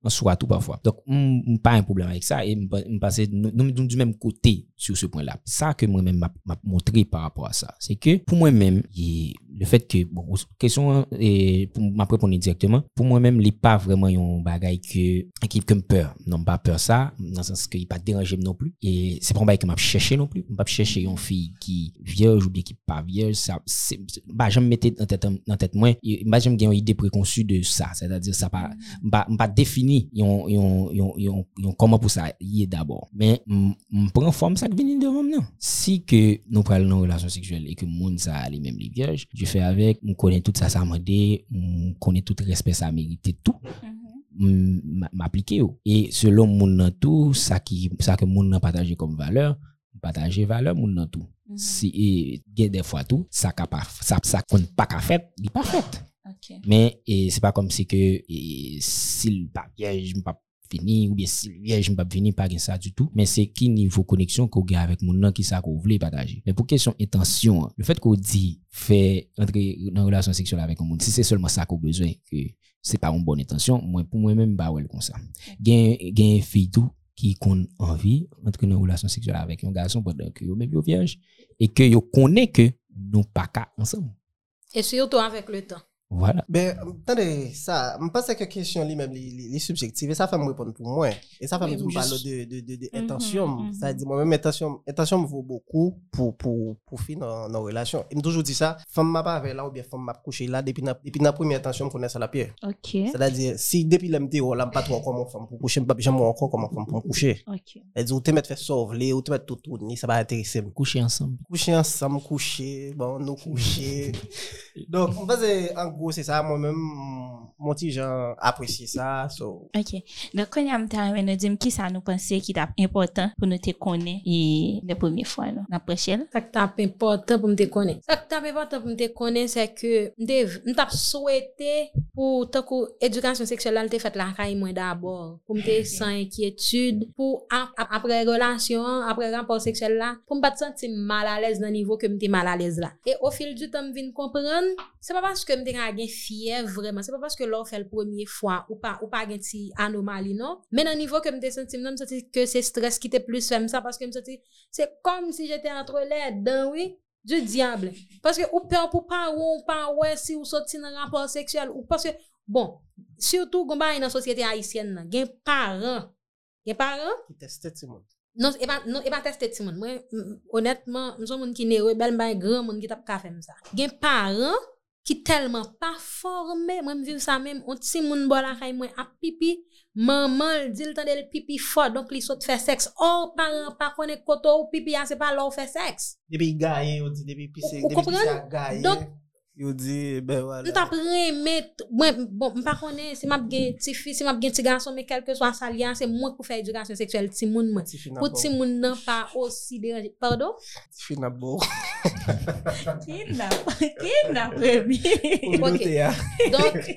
sou tout parfois. Donc, m, m pa un problème avec ça, et m passe, nou, nou nou du même côté sur ce point-là. Ça que moi-même m'a montré par rapport à ça, c'est que pour moi-même, y- le fait que, bon, question, et pour m'a répondre directement, pour moi-même, il pas vraiment yon bagay que, qui me peur. Non, pas peur ça, dans le sens que il pas dérangé non plus. Et c'est pas un bagay que m'a cherché non plus. M'a cherché une fille qui vierge ou bien qui pas vierge, ça, c'est, bah, j'aime mettre dans tête, dans tête moi, et, bah, j'aime une idée préconçue de ça. C'est-à-dire, ça pas, mpa mpa defini yon, yon, yon, yon, yon koman pou sa yè d'abord. Men, m m pren form sa k vini devan m nan. Si ke nou pral nan relasyon seksuel e ke moun sa li menm li vierge, je fè avek, m konen tout sa sa mande, m konen tout respect sa merite tout, Mhm. m m'aplike yo. E selon moun nan tout, sa ki, sa ke moun nan pataje kom valeur, m pataje valeur moun nan tout. Mhm. Si, e, gen de fwa tout, sa ka pa, sa, sa kon pa ka fet, li pa fet. Ok. Men, e, se pa kom se ke e, sil pa viej m pa fini, ou bien sil viej m pa fini, pa gen sa du tout. Men se ki nivou koneksyon ko gen avèk moun nan ki sa ko vle pataje. Men pou kesyon etansyon, le fet ko di fè entre nan relasyon seksuel avèk moun, si se solman sa ko bezwen, ke se pa un bon etansyon, mwen pou mwen men ba wèl kon sa. Gen, gen fi tou ki kon anvi entre nan relasyon seksuel avèk yon gason padan ke yo men yo viej, e ke yo konen ke nou pa ka ansam. Et surtout avec le temps. Voilà. Ben, tande, sa, m pase ke kesyon li mèm li, li, li subjektiv, e sa fè m repon pou mwen. E sa fè m Oui, di m juste- palo de, de, de, Mhm, etansyon. mhm. Sa di mwen mèm etansyon, etansyon m vò beaucoup pou, pou, pou fi nan, nan relasyon. E m toujou di sa, fèm m pa ave la ou bien fèm m ap kouche la, depi na, depi na premi etansyon m konen sa la piye. Ok. Di, si depi lèm te yo, la m pa tro koman fèm pou kouche, m pa jèm ankon koman fèm pou m kouche. Ok. E di ou te met fè sovle, ou te met tout sa ba interese m. Coucher ensemble. Coucher ensemble, coucher, bon, nous coucher. Donc, on faisait, en gros, c'est ça, moi-même, mon petit gens apprécier ça, so. Ok. Donc, kon yam ta men nou dim ki sa nou pense ki tap important pou nou te konen e de pwemye fwa nou. Nan prechel. Ça qui tape important pour me te connaître. Ça qui tape important pour me te connaître, c'est que me tape souhaité pour tant que éducation sexuelle là, te fait la caille moi d'abord. Pour me te sans inquiétude, pour ap- ap- après relation, après rapport sexuel là, pour me pas sentir mal à l'aise dans le niveau que me mal à l'aise là. Et au fil du temps, me vinn comprendre, c'est pas parce que me gen fièvre vraiment, c'est pas parce que l'on fait le premier fois ou pas ou pas gen ti anomalie non, mais le niveau que me te senti, me senti que c'est stress qui te plus fait ça parce que me senti c'est comme si j'étais entre les dents, oui, du diable. Parce que ou peur pour pas ou pas ouais si ou sorti dans rapport sexuel ou parce que bon, surtout qu'on dans la société haïtienne, nan, gen parents, gen parents? Qui testait tout monde. non, e pa, non, e pa teste ti moun. Mwen, m- honnêtement, m son moun ki ne rebel, m ba yon gran moun ki tap ka fem sa. Gen paran ki telman pa forme, mwen viv sa mèm, on ti moun bol akay mwen ap pipi, maman l dil tan del pipi fò, donk li sot fè seks, or paran pa konen koto ou pipi ya se pa lò fè seks. Depi gaye, ou di depi pise, depi pise a gaye. Donk, Yo dit, ben M voilà. mwen, bon, m pa konen, se map gen ti fi, se map gen ti garçon, me kelke se mwen pou fè edukasyon seksuel ti moun mwen. Pou ti moun nan pa osi deranje. Pardon? Ti fin à beau. Ki. Ou ya. Donc,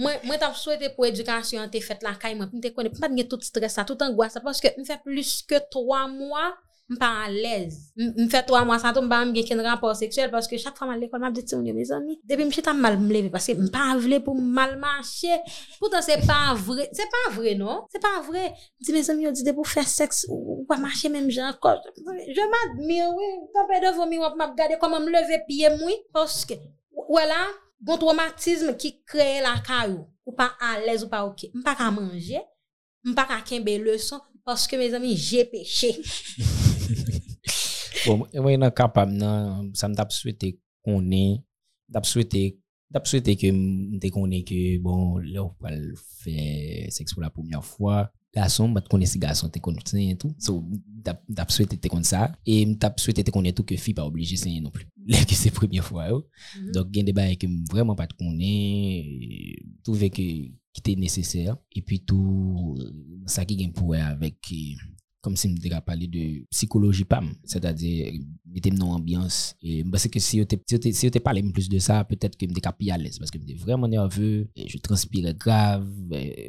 mwen, tap souwete pou edukasyon te fet la kay mwen, konen, mwen gen tout stres sa, tout angoisse sa, paske mwen fè plus ke 3 mwa, m pa an lez. M fè 3 mwa sa tou m ba m gen ken rapport seksuel paske chak fwa man l'ekol m ap dit se moun yo me zami. Depi m chita mal m leve paske m pa vle pou mal manche. Poutan se pa vre, se pa vre non? Se pa vre. M di me zami yo di de pou fè seks ou pa manche menm jan koj. Je m admire, oui. Kampè de vomi wap m ap gade koman m leve piye moui. Paske, wè la, bon traumatisme ki kreye la kayou. Ou pa an lez ou pa ok. M pa ka manje, m pa ka kenbe le son paske me zami jè peche. Bon, mwen nan kapab nan, sa m tap souwete konen, tap souwete, tap souwete ke m te konen ke, bon, lè ou pal fè seks pou la poumyan fwa, gason, bat konen si gason te konen tout, so, tap souwete te konen sa, e m tap te konen tout ke fi pa oblije senyen non pli, lè ke se poumyan fwa yo, dok gen de baye ke m vreman pat konen, touve ke ki te neseser, e pi tou, sa ki gen pouwe avek ki, kom si a pale de psikoloji pam, se ta di, metem nan ambyans, e mbase ke si te pale m plus de sa, petet ke m dek a pi ales, paske m dek vreman nerveux, e je transpire grav,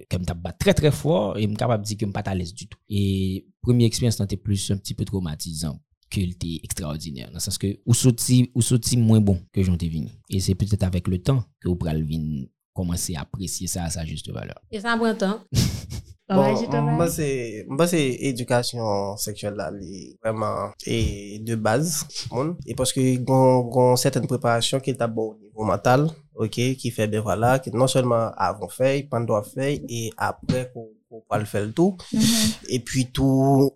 ke m tap bat tre tre fwa, e m kapab di ke m pat ales du tout. E premi eksperyans nan te plus un pti pe traumatizan, ke l te ekstraordiner, nan sas ke ou soti mwen bon ke jon te vini. E se petet avek le tan, ke ou pral vin komanse apresye sa a sa juste valeur. E sa mwen tan. Bon, mba se edukasyon seksyol la li vreman e de baz moun. E poske gon seten preparasyon ki ta bon nivou mental, ki fe be wala, ki non selman avon fey, pandwa fey, e apre kou pou pal fel tou. Mm -hmm. E pi tou,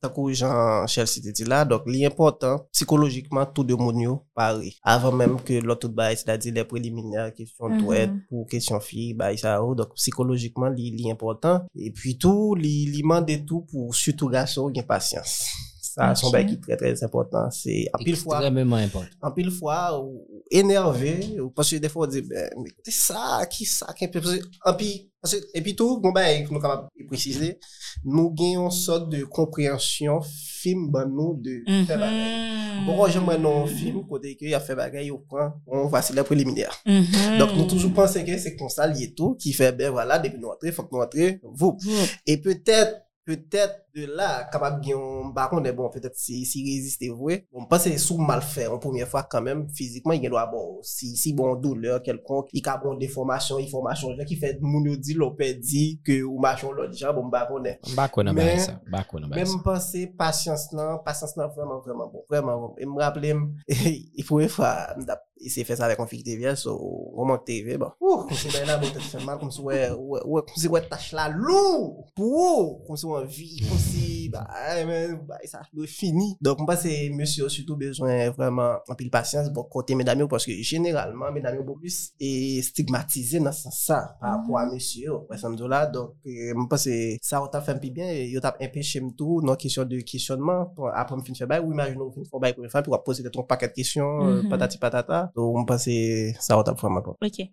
takou jan chef site ti la, dok li important, psikologikman tou de moun yo pari. Avan menm ke lotout bay, se da di le preliminar, kesyon mm -hmm. tou et, pou kesyon fi, bay sa ou, oh, dok psikologikman li, li important. E pi tou, li, li mande tou pou sutou gaso gen pasyans. Sa son bay ki tre tre important. Se anpil fwa. Ekstrememan important. Anpil fwa ou enerve ou paswe defo ou di, mwen te sa, ki sa, ki anpil. Anpil, epi tou, bon bay, nou kapap precize, nou gen yon sot de komprensyon film ban nou de fe mm-hmm. bagay. Bon, jen mwen nou film kote ke ya fe bagay ou pran, on vasi la preliminèr. Mm-hmm. Donk nou toujou panse ke se konsal yetou ki fe, ben wala, depi nou atre, fok nou atre, vou. E petèt, petèt, de la, kapab gen yon bakon de bon, petet si, si reziste vwe, bon pa se sou mal fè, an poumyen fwa kanmem, fizikman gen do a bon, si, si bon douleur kelkonk, i ka bon deformasyon, i formasyon, ki fè moun yo di lopè di, ke ou machon lò di jan, bon bakon de. Bakon nan bè sa, bakon nan bè sa. Men mwen panse, pasyans nan, pasyans nan vreman, vreman bon, vreman bon. E mraple m, i fwe fwa, m da, e se fè sa vek an fik te so, roman TV, vye, bon, ouh, kon se bè la bon te fè mal, kon se wè, wè, wè, kon se wè tache la lou, pou, kon se wè vi, kon se si, ba, ay men, ba, sa do fini. Donk mpa se, monsi yo sutou bezwen vreman apil pasyans bo kote medami yo, paske generalman medami yo bo plus e stigmatize nan san sa, pa apwa monsi yo, wè samdou la, donk mpa se, sa wot ap fèm pi bien, yo tap empèche mtou, nan kisyon de kisyonman, apwa m fin fè bay, ou imagine ou fin fò bay pou m fè, pou wap pose de ton paket kisyon, patati patata, donk mpa se, sa wot ap fèm apwa. Ok,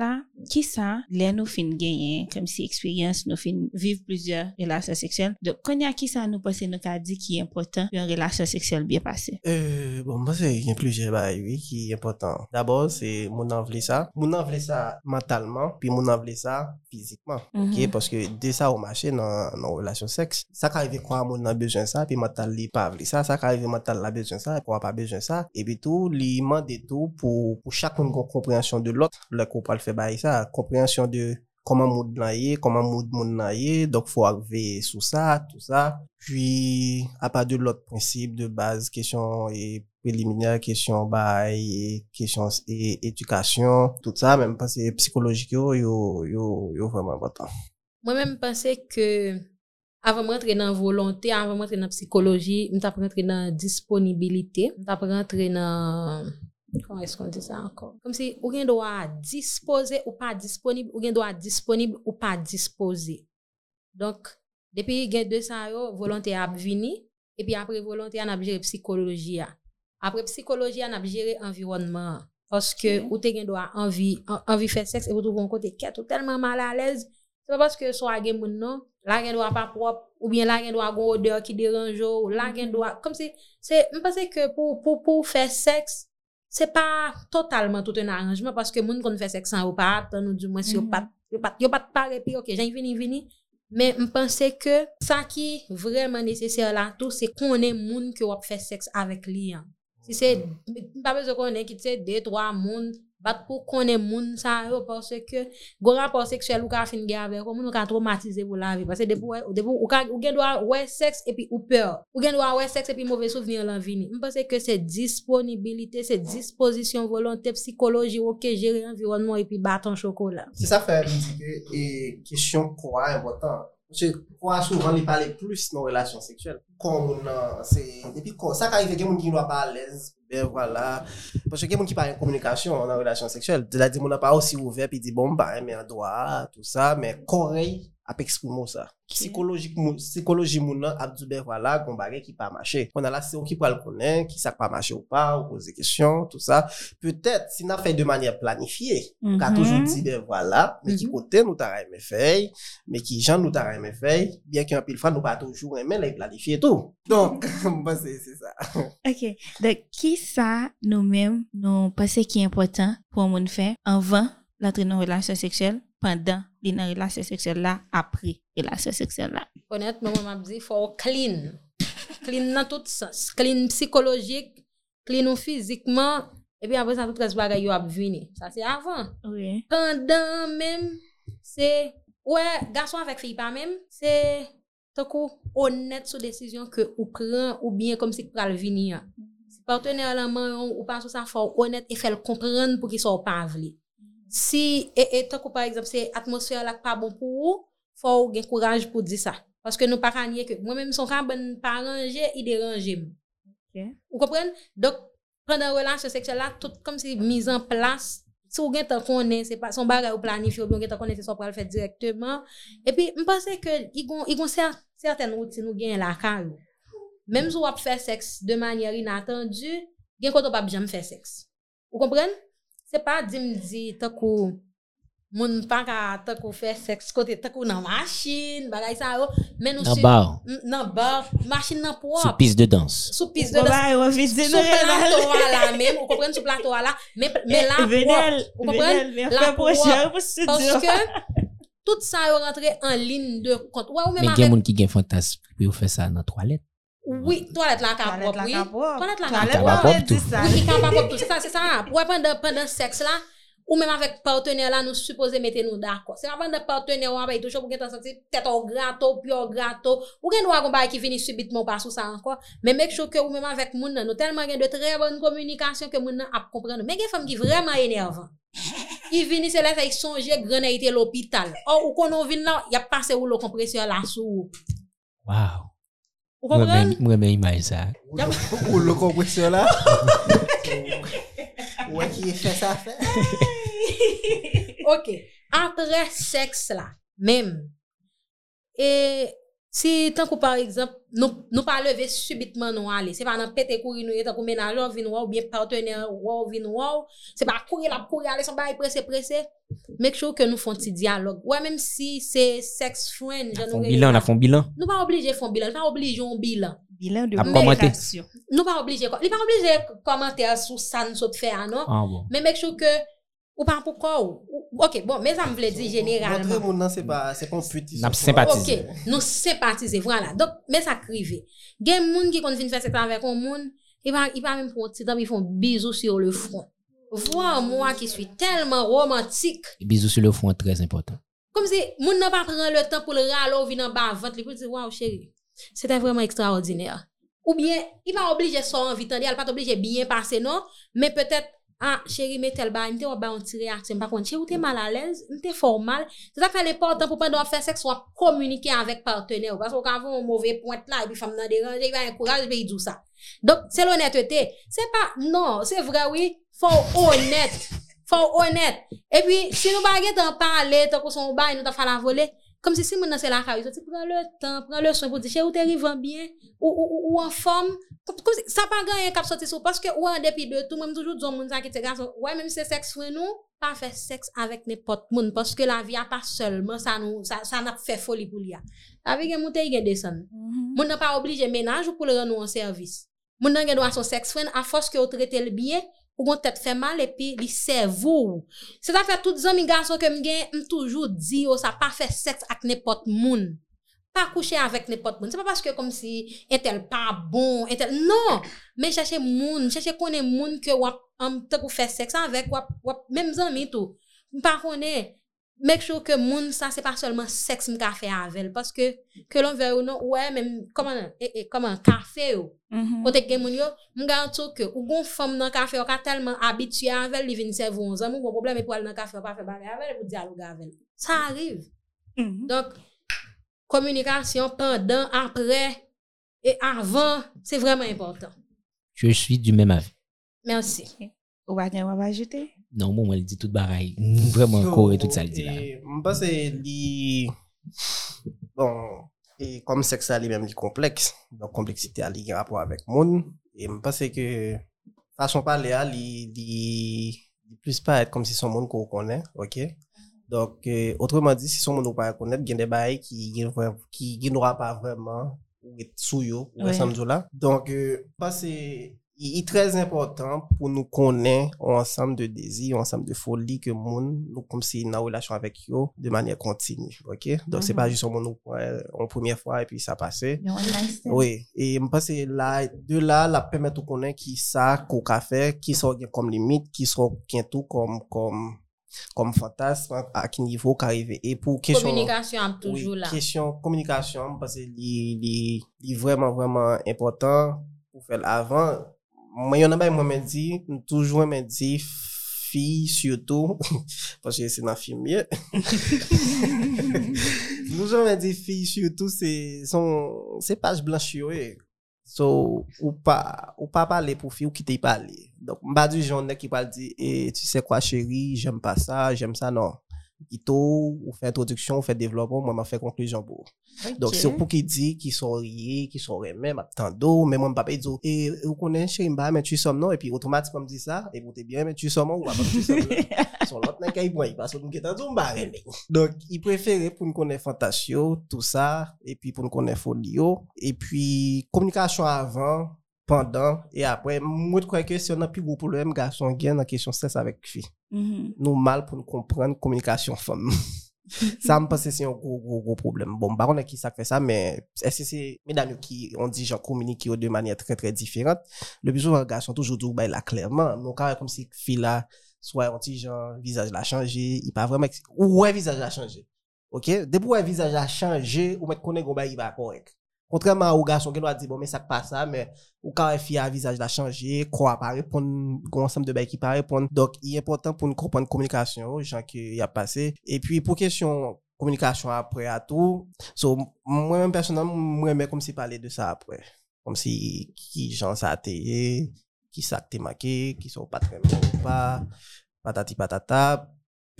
la, ki sa, lè nou fin genyen, kem si eksperyans nou fin viv plouzyor relasyon seksyel, de konya ki sa nou pase nou ka di ki important yon relasyon seksyel biye pase? Euh, bon, mwen se yon pluje ba yon ki important. D'abord, se moun an vle sa. Moun an vle sa mentalman, pi moun an vle sa fizikman. Ok, paske de sa ou mache nan relasyon seks. Sa ka rive kwa moun nan bejoun sa, pi mental li pa vle sa. Sa ka rive mental la bejoun sa, kwa pa bejoun sa. E pi tou, li mande tou pou chakoun kon komprensyon de lot, le kou pal fe ba yon sa, komprensyon de koman moud nan ye, koman moun nan ye, dok fwo akve sou sa, tout sa, pwi apad de lot prinsip de baz, kesyon preliminèr, kesyon bay, kesyon edukasyon, tout sa, mèm panse psikologik yo, yo vèman batan. Mwen mèm panse ke avèm rentre nan volonté, avèm rentre nan psikologi, mèm tap rentre nan disponibilite, mèm tap rentre nan... Kon eskon di sa ankon? Kom si ou gen do a dispose ou pa disponib, ou gen do a disponib ou pa dispose. Donk, depi gen de sa yo, volante ap vini, epi apre volante an ap jere psikoloji ya. Apre psikoloji an ap jere environnement. Oske ou te gen do a anvi fe seks, e wotou kon kote ket ou telman mal alez, se pa paske so a gen moun non, la gen do a pa prop, ou bien la gen do a go odeur ki deranjo, ou la gen do a, kom si, se, mpase ke pou fe seks, se pa totalman tout un aranjman, paske moun kon fè seksan ou pat, nou di mwen si mm -hmm. yo mhm. pat, yo pat pare pi, ok, jen vini vini, men mpense ke sa ki vreman neseser la tou, se konen moun ki wap fè seks avèk li an. Si se, mpa bezè konen ki tse, de, 3 moun, Bat pou konen moun sa yo, parce ke go rapor seksuel ou ka fin gen avek, ou moun ou ka traumatize pou la vi. Pase debou ou gen do a wè seks epi ou pèr, ou gen do a wè seks epi mouvè souvenir lan vini. Mwen pense ke se disponibilite, se disposisyon volante, psikoloji ou ke jere environnement epi baton chokola. Se sa fè, mwen dike, e kisyon kwa important, Se kwa souvan li pale plus nan relasyon seksuel. Kon moun nan, se, epi kon, sa ka ife gen moun ki nou a pa alez, ben wala, pwese gen moun ki pale komunikasyon nan relasyon seksuel, de la di moun a pa osi ouve, pi di bon, ba, men a doa, tout sa, men korey, ap eksprimo sa. Psikoloji moun nan ap djube wala kon bagay ki pa mache. Kon ala se ou ki pral konen, ki sak pa mache ou pa, ou pose kesyon, tout sa. Petet, si nan fey de manye planifiye, ka toujou djube wala, me ki kote nou taray me fey, me ki jan nou taray me fey, bien ki an pil fwa nou pa toujou remen la planifiye tou. Donk, mba se se sa. Ok, dek ki sa nou men nou pase ki important pou moun fey anvan la tre nou relasyon seksyel pandan li nan relasyon seksyel la apri relasyon seksyel la. Ponet, mwen mwen ap di, fò ou clean. Clean nan tout sens. Clean psikologik, clean ou fizikman, epi apre san tout res bagay yo ap vini. Sa se avan. Oui. Pandan men, se, wè, gason avèk fi pa men, se, takou, onet sou desisyon ke ou pran ou bien kom si pral vini ya. Si partenè alaman ou pan sou sa fò onet e fèl kompran pou ki sou pa avli. Si, e takou par exemple, se atmosfer lak pa bon pou ou, fò ou gen kouraj pou di sa. Paske nou pa kanye ke, mwen mèm son kan ben pa ranger, i deranje m. Ou kompren? Dok, prendan relasyon seksyon la, tout kom si mizan plas, sou gen ta konen, se pa, son bagay ou planifyo, ou gen ta konen se so pral fè direktèman. E pi, mpase ke, i gon certain route se nou gen lakay ou. Mèm sou wap fè seks de manyer inattendu, gen koto pa bjam fè seks. Ou kompren? se pa di mdi takou moun pa ka takou fè seks kote takou nan machin, bagay sa yo, men nou si... Mm, nan bar. Nan bar, machin nan pou wap. Sou pis de dans. Sou pis de dans. Sou plato wala men, ou kompren sou plato wala, men la pou wap. Ou kompren la pou wap. Parce Paske, tout sa yo rentre en line de kont. Ou wè ou men. Men gen moun ki gen fantasy pou yo fè sa nan toalet. Oui, toilette la ka propre, oui. Toilette la ka propre. Toilette la ka propre. Oui, ka pa propre tout sa, se sa. Ouè, pandan seks la, ou menm avèk partenè la nou suppose mette nou d'akwa. Se avan de partenè ou avèk toujou pou gen tan santi tèt ou grato, pi ou grato, ou gen nou akon bay ki vini subitman pa sou sa anko, men mek chou ke ou menm avèk moun nan nou telman gen de tre bon komunikasyon ke moun nan ap kompren nou. Men gen fèm ki vreman enervan. I vini se lè fèk sonje grenè ite l'opital. Or, ou konon vin nan, yap pase ou lo kompresyon la sou. Waw. Ou kompren? Mwen men imaj sa. Ou lo kompresyon la. Ou e ki fè sa fè. Ok. Apre seks la. Mem. E Si tankou par exemple, nou, nou pa leve subitman nou ale, se pa nan pete kouri nou ye tankou menajon vin waw, bien partener waw vin waw, se pa kouri la kouri ale, se ba yi prese prese, mek chou ke nou fon ti dialog. Ouè, menm si se sex friend, jan nou re... Fon bilan, la fon bilan. Nou pa oblije fon bilan, nou pa oblije yon bilan. Bilan de komunikasyon. Nou pa oblije, li pa oblije komante sou san sot fe anon, ah, bon. men mek chou ke ou pa pou kwa ou. Ou- Ok, bon, men sa m vle di Montre generalman. moun nan se pa, se kon puti. Nap simpatize. Ok, nou simpatize, voilà. Donk, men sa krive. Gen moun ki kon fin fè sektan avèk on moun, i pa, i pa mèm pou ti tam, i fon bizou sur le front. Vwa mwa ki sui telman romantik, Bisous sur le front, très important. kom si moun nan pa pren le tan pou le ralo vi nan ba vant, li pou di, waw chéri, c'était vraiment extraordinaire. Ou bien, i pa oblige so an vitan di, al pa t'oblige bien pase, non? Men peut-être, ah, chéri, mè tel ba, mè te wap ba yon ti reaksyon, bakon, chéri, ou te mal alèz, mè te formal, se tak fè lè portan pou pè do fè seks wap komunike avèk partenè ou, paswò kan vè yon mouvè point la, epi fèm nan deranje, yon yon kouraj, epi yon djou sa. Dok, se l'onètete, se pa, non, se vre wè, fò onèt, fò onèt, epi, si nou bagè tan pale, tan kouson ba, yon ta fè la volè, kom se si moun nan se la kari, so ti pren le tan, pren le son pou di, chéri, ou te rivan bien, ou, ou, ou, ou en forme, Sa pa ganyen kap soti sou, paske ou an depi de tou, mwen toujou dzon moun sa ki te ganson, wè mèm se seks fwen nou, pa fè seks avèk nepot moun, paske la vi a pa selman, sa, sa, sa nap fè foli pou li a. Avi gen moun te yi gen desan. Mm -hmm. Moun nan pa oblije menaj ou pou le renou an servis. Moun nan gen do an son seks fwen, a fos ki ou trete l biye, ou kon tèt fè mal epi li servou. Se ta fè tout zon mi ganson ke mi gen, m toujou di yo, sa pa fè seks ak nepot moun. pas coucher avec n'importe monde. C'est pas parce que comme si est-elle pas bon, est-elle non, mais chercher moun, chercher connaître moun que wap am te pour faire sexe avec wap wap même amis tout. Pas connaître Mek chou sure ke moun sa se pa solman seks m ka fe avel. Paske ke lon ve ou nou, wè men, koman, e, e, koman, kafe ou. Mm. Kote gen moun yo, m gantou ke ou gon fom nan kafe ou ka telman abitye avel, li vin se voun zan, moun ou gon probleme pou al nan kafe ou pa fe bale avel, pou dialogue avel. Sa arrive. Mm -hmm. Donk, komunikasyon pandan, apre, e avan, se vreman important. Je suis du même avis. Merci. Ou wagen wap ajoute? Non, bon, elle dit tout pareil. Vraiment, corps et tout ça, le dit là. Je pense que. Bon, et comme sexe ça lui-même li complexe, donc complexité a li rapport avec monde, et je pense que façon parler li plus pas être comme si son monde qu'on connaît, ok? Donc, euh, autrement dit, si son monde qu'on pas connaître, il y a des bails qui, qui, qui n'aura pas vraiment, ou être sous yo, ou ensemble là. Donc, euh, que il est très important pour nous connaître ensemble de désirs, ensemble de folies que moun, nous comme si nous en relation avec eux de manière continue, ok? Donc, c'est Mhm. pas juste un monde nous en première fois et puis ça stand? Oui, et je pense que là, de là, la permet de connaître qui ça, qu'on a fait, qui sont comme limite, qui sont qui tout comme, comme, comme fantasme, à quel niveau qu'arriver. Et pour question, toujou oui, la. question communication, parce que li vraiment, vraiment important pour faire avant. Moi, y'en a pas, moi, me dit, toujours me dit, fille surtout, parce que c'est dans le film mieux. Toujours me dit, fille surtout, c'est, son, c'est page blanche, eh. So, ou pa, ou pa pale pou fi ou ki te pale. Donk, mba di joun nek ki pale di, e, eh, tu se kwa chéri, jem pa sa, jem sa, non. Ito, ou fait introduction, ou fait développement, moi, m'a fait conclusion pour. Donc, c'est pour qui dit, qui sont qui sont m'a tando, mais moi, m'papa, il dit, et, vous connaissez, m'ba, mais tu sommes non, et puis, automatiquement, me dit ça, et vous t'es bien, mais tu sommes ou, pas tu sommes non. Son l'autre qu'à y parce que nous, qui. Donc, il préférait pour nous connaître fantasio, tout ça, et puis pour nous connaître folio, et puis, communication avant, pendant, et après, moi, je crois que si on a plus gros problème, garçon, gain, dans question stress avec fille Mhm. nous mal pour nous comprendre communication femme. ça me pense que c'est un gros, gros, gros problème. Bon, par contre, qui ça fait ça, mais est-ce que c'est mesdames qui ont dit genre communiquer de manière très, très différente? Le plus souvent, les garçons toujours dit, bah, là, clairement. Donc, quand comme si fille là, soit un petit genre, visage l'a changé, il pas vraiment, ouais, visage l'a changé. OK? Depuis ouais, visage a changé, ou mettre connaître, bah, il va correct. Contrairement aux garçons qui a dit, bon, mais ça passe ça, mais ou quand fille a visage l'a changé, quoi pas répondre, un ensemble de bails qui pas répondre. Donc, il est important pour nous comprendre communication, gens qui y a passé. Et puis, pour question communication après à tout, so, moi-même personnellement, moi, mais comme si parler de ça après. Comme si, qui gens ça a qui ça a marqué, qui sont pas très bons ou pas, patati patata.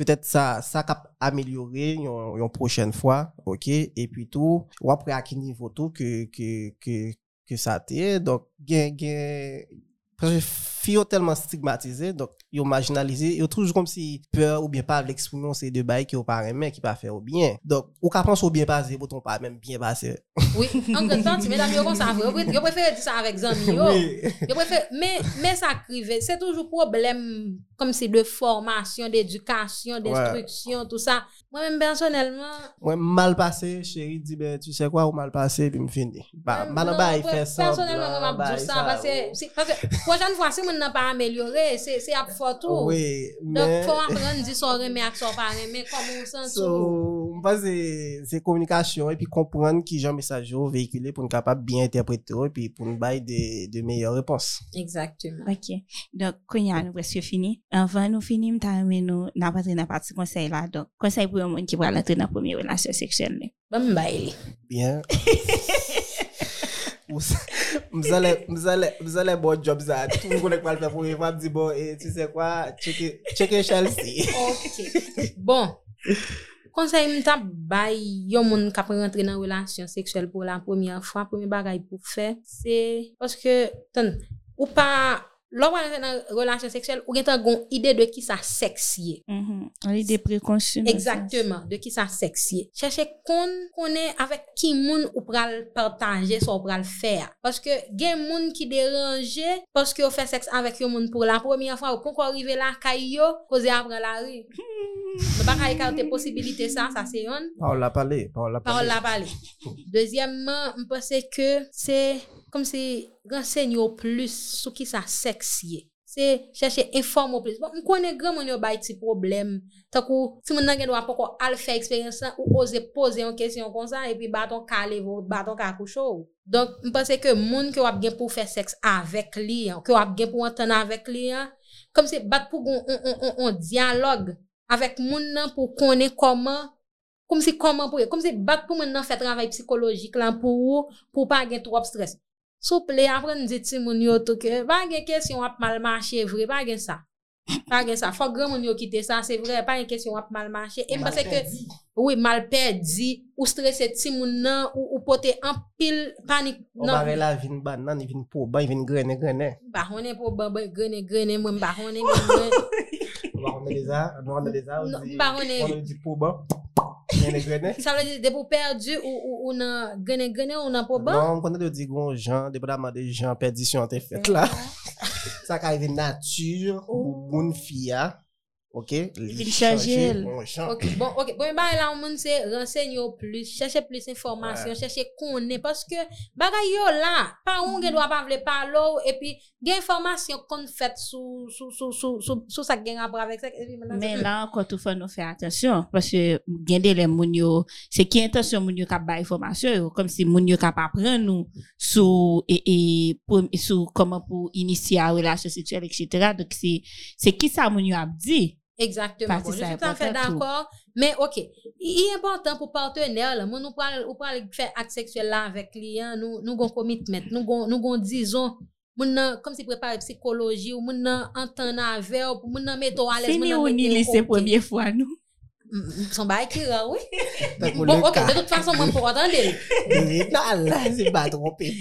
Peut-être ça, ça cap améliorer une, prochaine fois, ok? Et puis tout, ou après à quel niveau tout que, que, que, que ça été. Donc, parce que filles tellement stigmatisées, donc, ils ont marginalisé, ils ont toujours comme si peur ou bien pas l'exprimer, c'est de bail qui ont pas aimé, qui pas fait au bien. Donc, ou qu'à penser au bien passé, pourtant pas même bien passé. Oui, en grand temps, mesdames yo kon sa vre, yo yo prefere di sa avek zanmi yo. Yo prefere, mais, mais ça krive, c'est toujours problème comme c'est de formation, d'éducation, d'instruction, tout ça. Moi-même, personnellement, Moi, mal passé, chérie dit, ben, tu sais quoi, ou mal passé, puis me fini. Bah, mal bas, il fait ça. Personnellement, moi, dit ça, parce que, c'est- prochaine fois, si moun nan pas amélioré, c'est, c'est ap photo. Oui, Donc, mais. faut apprendre di son remè ak son pa remè, comment on sent tout. So, mpa c'est c'est communication et puis comprendre qui genre message yo véhiculé pour nous capable bien interpréter et puis pour nous bailler de, de meilleures réponses. Exactement. Ok. Donc, Konya, nou preske fini? Avant nou fini, mta ame nou nan patre nan pati konsey la. Donc, konsey pou yon moun ki pral entre nan premier relasyon seksyel ne. Bon, m'bay li. Bien. Mzale bo job za, tou mwen konek pal pe pou mwen fap di bo, e tu se kwa, cheke Chelsea. Ok, bon, konsey mta bay yon moun kap rentre nan relasyon seksuel pou la pwemye fwa, pwemye bagay pou fe, se, paske, ton, ou pa... lò wè nan fè nan relasyon seksuel, ou gen tan gon ide de ki sa seksye. Mhm. On est des préconçus. Exactement, de ki sa seksye. Chèche kon konè avèk ki moun ou pral partaje so ou pral fè. Paske gen moun ki deranje, paske ou fè seks avèk yo moun pou la premiè fwa ou kon kon rive la kay yo, koze apre la ri. Mè baka e kalte posibilite sa, sa se yon. Pa ou la pale, pa ou la Parole pale. la pale. Dezyèmman, m pense ke se kom se gansen yo plus sou ki sa seksye. Se chèche inform yo plus. Bon, m konen gen moun yo bay ti problem. Takou, si moun nan gen wap poko al fè eksperyensan ou ose pose yon kesyon kon sa, epi baton ka levo, baton ka kouchou. Donk, m pense ke moun ki wap gen pou fè seks avèk li, ki wap gen pou anten avèk li, kom se bat pou goun on, on, on, on diyalog avèk moun nan pou konen koman Kom si koman pou e, kom si bat pou men nan fè travay psikolojik lan pou ou, pou pa gen trop stres. Souple, apren di ti moun yo toke, bagen kesyon wap malmanche vre, bagen sa. Bagen sa, fok gran moun yo kite sa, se vre, bagen kesyon wap malmanche. E mpase ke, oui, malperdi, ou stresse ti moun nan, ou, ou pote an pil panik nan. O bare la vin ban nan, vin pou ban, vin grene grene. Bahone pou ban, grene grene, mwen bahone grene. Bahone leza, bahone leza, non, ou di pou ban. Grene. Sa vle de pou perdi, ou, nan grene grene, ou nan pou ban. Non, konen de di gon jan, de pou daman de jan perdisyon te fet la. Sa ka nature, ou moun fia, ok? Li jan. Ok, bon, ok, bon, ba la moun se renseigne yo plus, chèche plus informasyon, chèche konen, paske bagay yo la, pa ou gen do ap avle palo, epi gen informasyon kon fèt sou, sou, sou, sou, sou, sou sa gen epi menan Men la ankon tou fè nou fè atensyon. Paske gen de le moun yo, se ki intensyon moun yo kap ba informasyon yo, kom si moun yo kap apren nou sou, e, e, pou, sou koman pou relasyon seksuel, etc. Dok se, se ki sa moun yo ap di. Exactement. Bon, je suis tout à fait d'accord. Mais ok, il est important pour partenaire, là, nous parlons de faire acte sexuel là avec client, nous avons un commitment, nous avons disons, comme si préparer psychologie, ou nous entendre avec, nous mettons à l'aise. C'est ni ou ni c'est première fois, nous. Son bay ki ra, oui. Pour Bon, ok, cas. de toute façon, mwen pou attendre. Non, là, c'est pas trompé.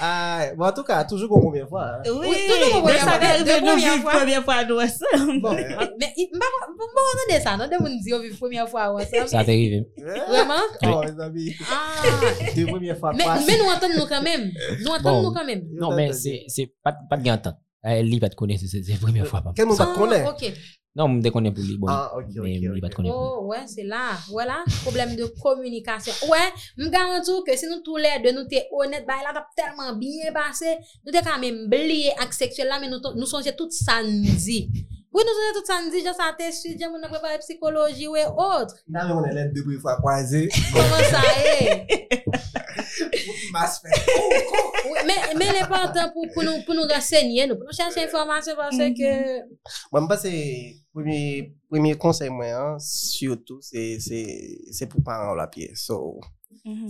Ah, bon, en tout cas, toujours qu'on première fois. hein. Oui, toujours de première fois, première fois. premier fwa nou asam. Bon, men, i- mba mba attendre sa, non? De moun di yo viv première fois ensemble. Ça t'arrive. Vraiment? Oh, les amis. Ah. Deux premières fois Mais, mais nous entendons nous quand même. Nous entendons Bon. nous quand même. Non, mais c'est c'est pas pas de gain temps. Elle pas te connaître, c'est c'est la première fois. pas. Quel monde ça te connaît? Ah, ok. Non, déconne pour lui. Bon, Ah, ok, ok. mais il ok. pas te connaître. Oh, ouais, c'est là. Voilà. Problème de communication. Ouais, me garantis que si nous tous les deux, nous t'es honnêtes, bah, là, t'as tellement bien passé. Nous t'es quand même blié avec sexuel là, mais nous, nous songeons tout samedi. Oui, nous songeons tout samedi, j'ai ça t'es suite, j'ai mon préparé psychologie ou autre. Là, on est les deux premières fois croisés. Comment ça est? fait. Oui, mais, mais l'important pour, pour nous, pour nous renseigner, nous, pour nous chercher information parce que, Moi, je pense que c'est premier, premier conseil, moi, hein, surtout, c'est, c'est, c'est pour parents la pièce. So,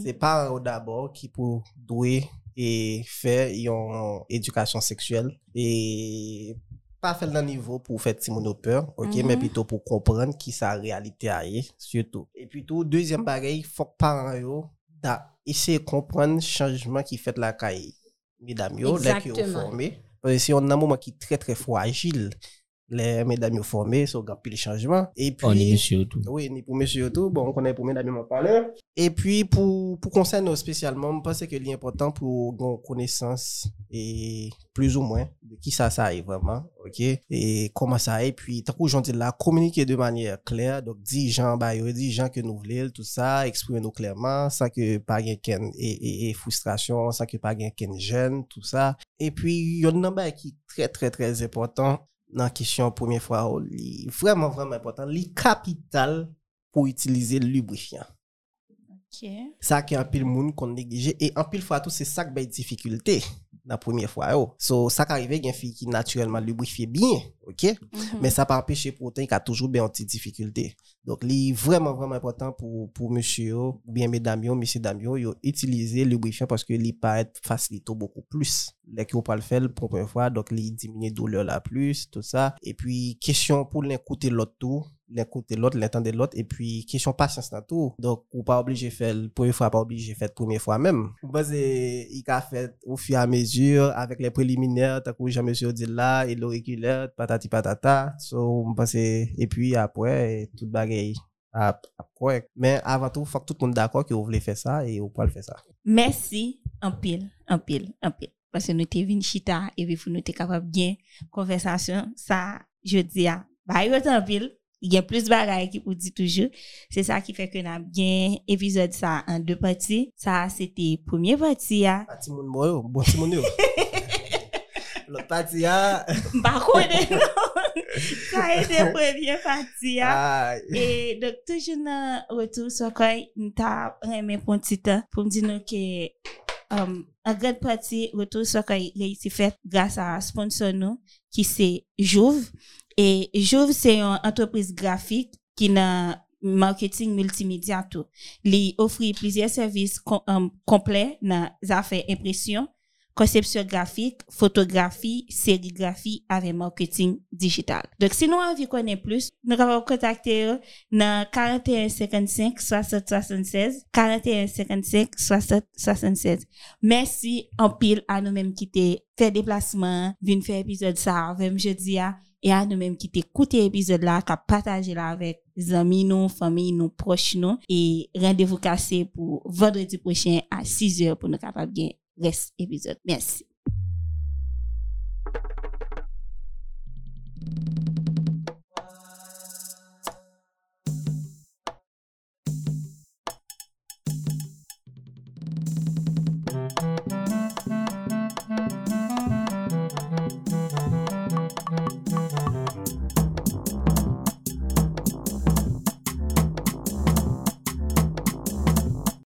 c'est parents d'abord qui pour douer et faire une éducation sexuelle et pas faire le niveau pour faire petit monde peur, ok, Mhm. mais plutôt pour comprendre qui sa réalité a surtout. Et puis tout, deuxième bagage, faut que parents yo, da, essayer de comprendre le changement qui fait la caille. Mesdames yo, les qui ont formé. Parce que a un moment qui est très très fragile, les mesdames yo formé, so grand pile changement. Et puis, On est monsieur tout. oui, ni pour monsieur tout. Bon, on connaît pour mesdames m'en parler. Et puis, pour, pour concernant spécialement, je pense que l'important pour une connaissance et plus ou moins de qui ça, ça est vraiment, ok? Et comment ça est. Puis, tant que j'en dis là, communiquer de manière claire. Donc, dis gens, bah, dis gens que nous voulons, tout ça, exprimer nous clairement, sans que pas et, et, et frustration, sans que pas gain gêne, tout ça. Et puis, il y a un number qui est très, très, très important dans la question première fois, oh, li- vraiment, vraiment important, li capital pour utiliser le lubrifiant. Ok. Ça qui un pile moun qu'on néglige et en pile fois tout c'est ça qui bay difficulté la première fois yo. So ça qui arrive une fille qui naturellement lubrifie bien, OK? Mhm. Mais ça pas empêcher pourtant qu'il y a toujours bien anti difficulté. Donc li vraiment vraiment important pour pour monsieur ou bien mesdames monsieur yo utiliser le lubrifiant parce que li paraît facilite beaucoup plus les qui pas le fait la première fois, donc les diminuer douleur la plus, tout ça. Et puis, question pour l'écouter l'autre tout, l'écouter l'autre, l'entendre l'autre, et puis, question patience dans tout. Donc, ou pas obligé de faire la première fois, pas obligé de faire la première fois même. C'est, il a fait au fur et à mesure, avec les préliminaires, t'as que Jean-Monsieur dit là, et l'auriculaire, patati patata. So, et puis après, tout bagaille. Après, mais avant tout, faut que tout le monde d'accord que vous voulez faire ça et vous pouvez le faire ça. Merci en pile, en pile, en pile. Parce que nous t'es venu chita et nous t'es capable bien conversation. Ça, je dis à, bah, il en pile. Il y a plus de bagages qui vous dit toujours. C'est ça qui fait que nous avons bien épisode ça en deux parties. Ça, c'était première partie. hein. Parti moun mo, bon ti moun yo. L'autre partie, ah, Par contre, ça a été première partie. ah, Et donc, toujours dans retour sur quoi, nous remis pour un petit temps pour me dire que, um, en grande partie, retour sur quoi, il a été fait grâce à un sponsor nous, qui c'est Jouve. Et Jouve, c'est une entreprise graphique qui n'a marketing multimédia tout. Offre plusieurs services um, complets dans les affaires impression, conception graphique, photographie, sérigraphie avec marketing digital. Donc, si nous envie connaître plus, nous pouvons contacter eux dans 41 55 60 76 41 55 60 76. Merci en pile à nous-mêmes qui fait déplacement, vinn faire épisode ça jeudi à et à nous-mêmes qui t'écouter épisode là, qui partager là avec amis nous, famille nous, proches nous et rendez-vous cassé pour vendredi prochain à 6 heures pour nous capable bien reste épisode. Merci.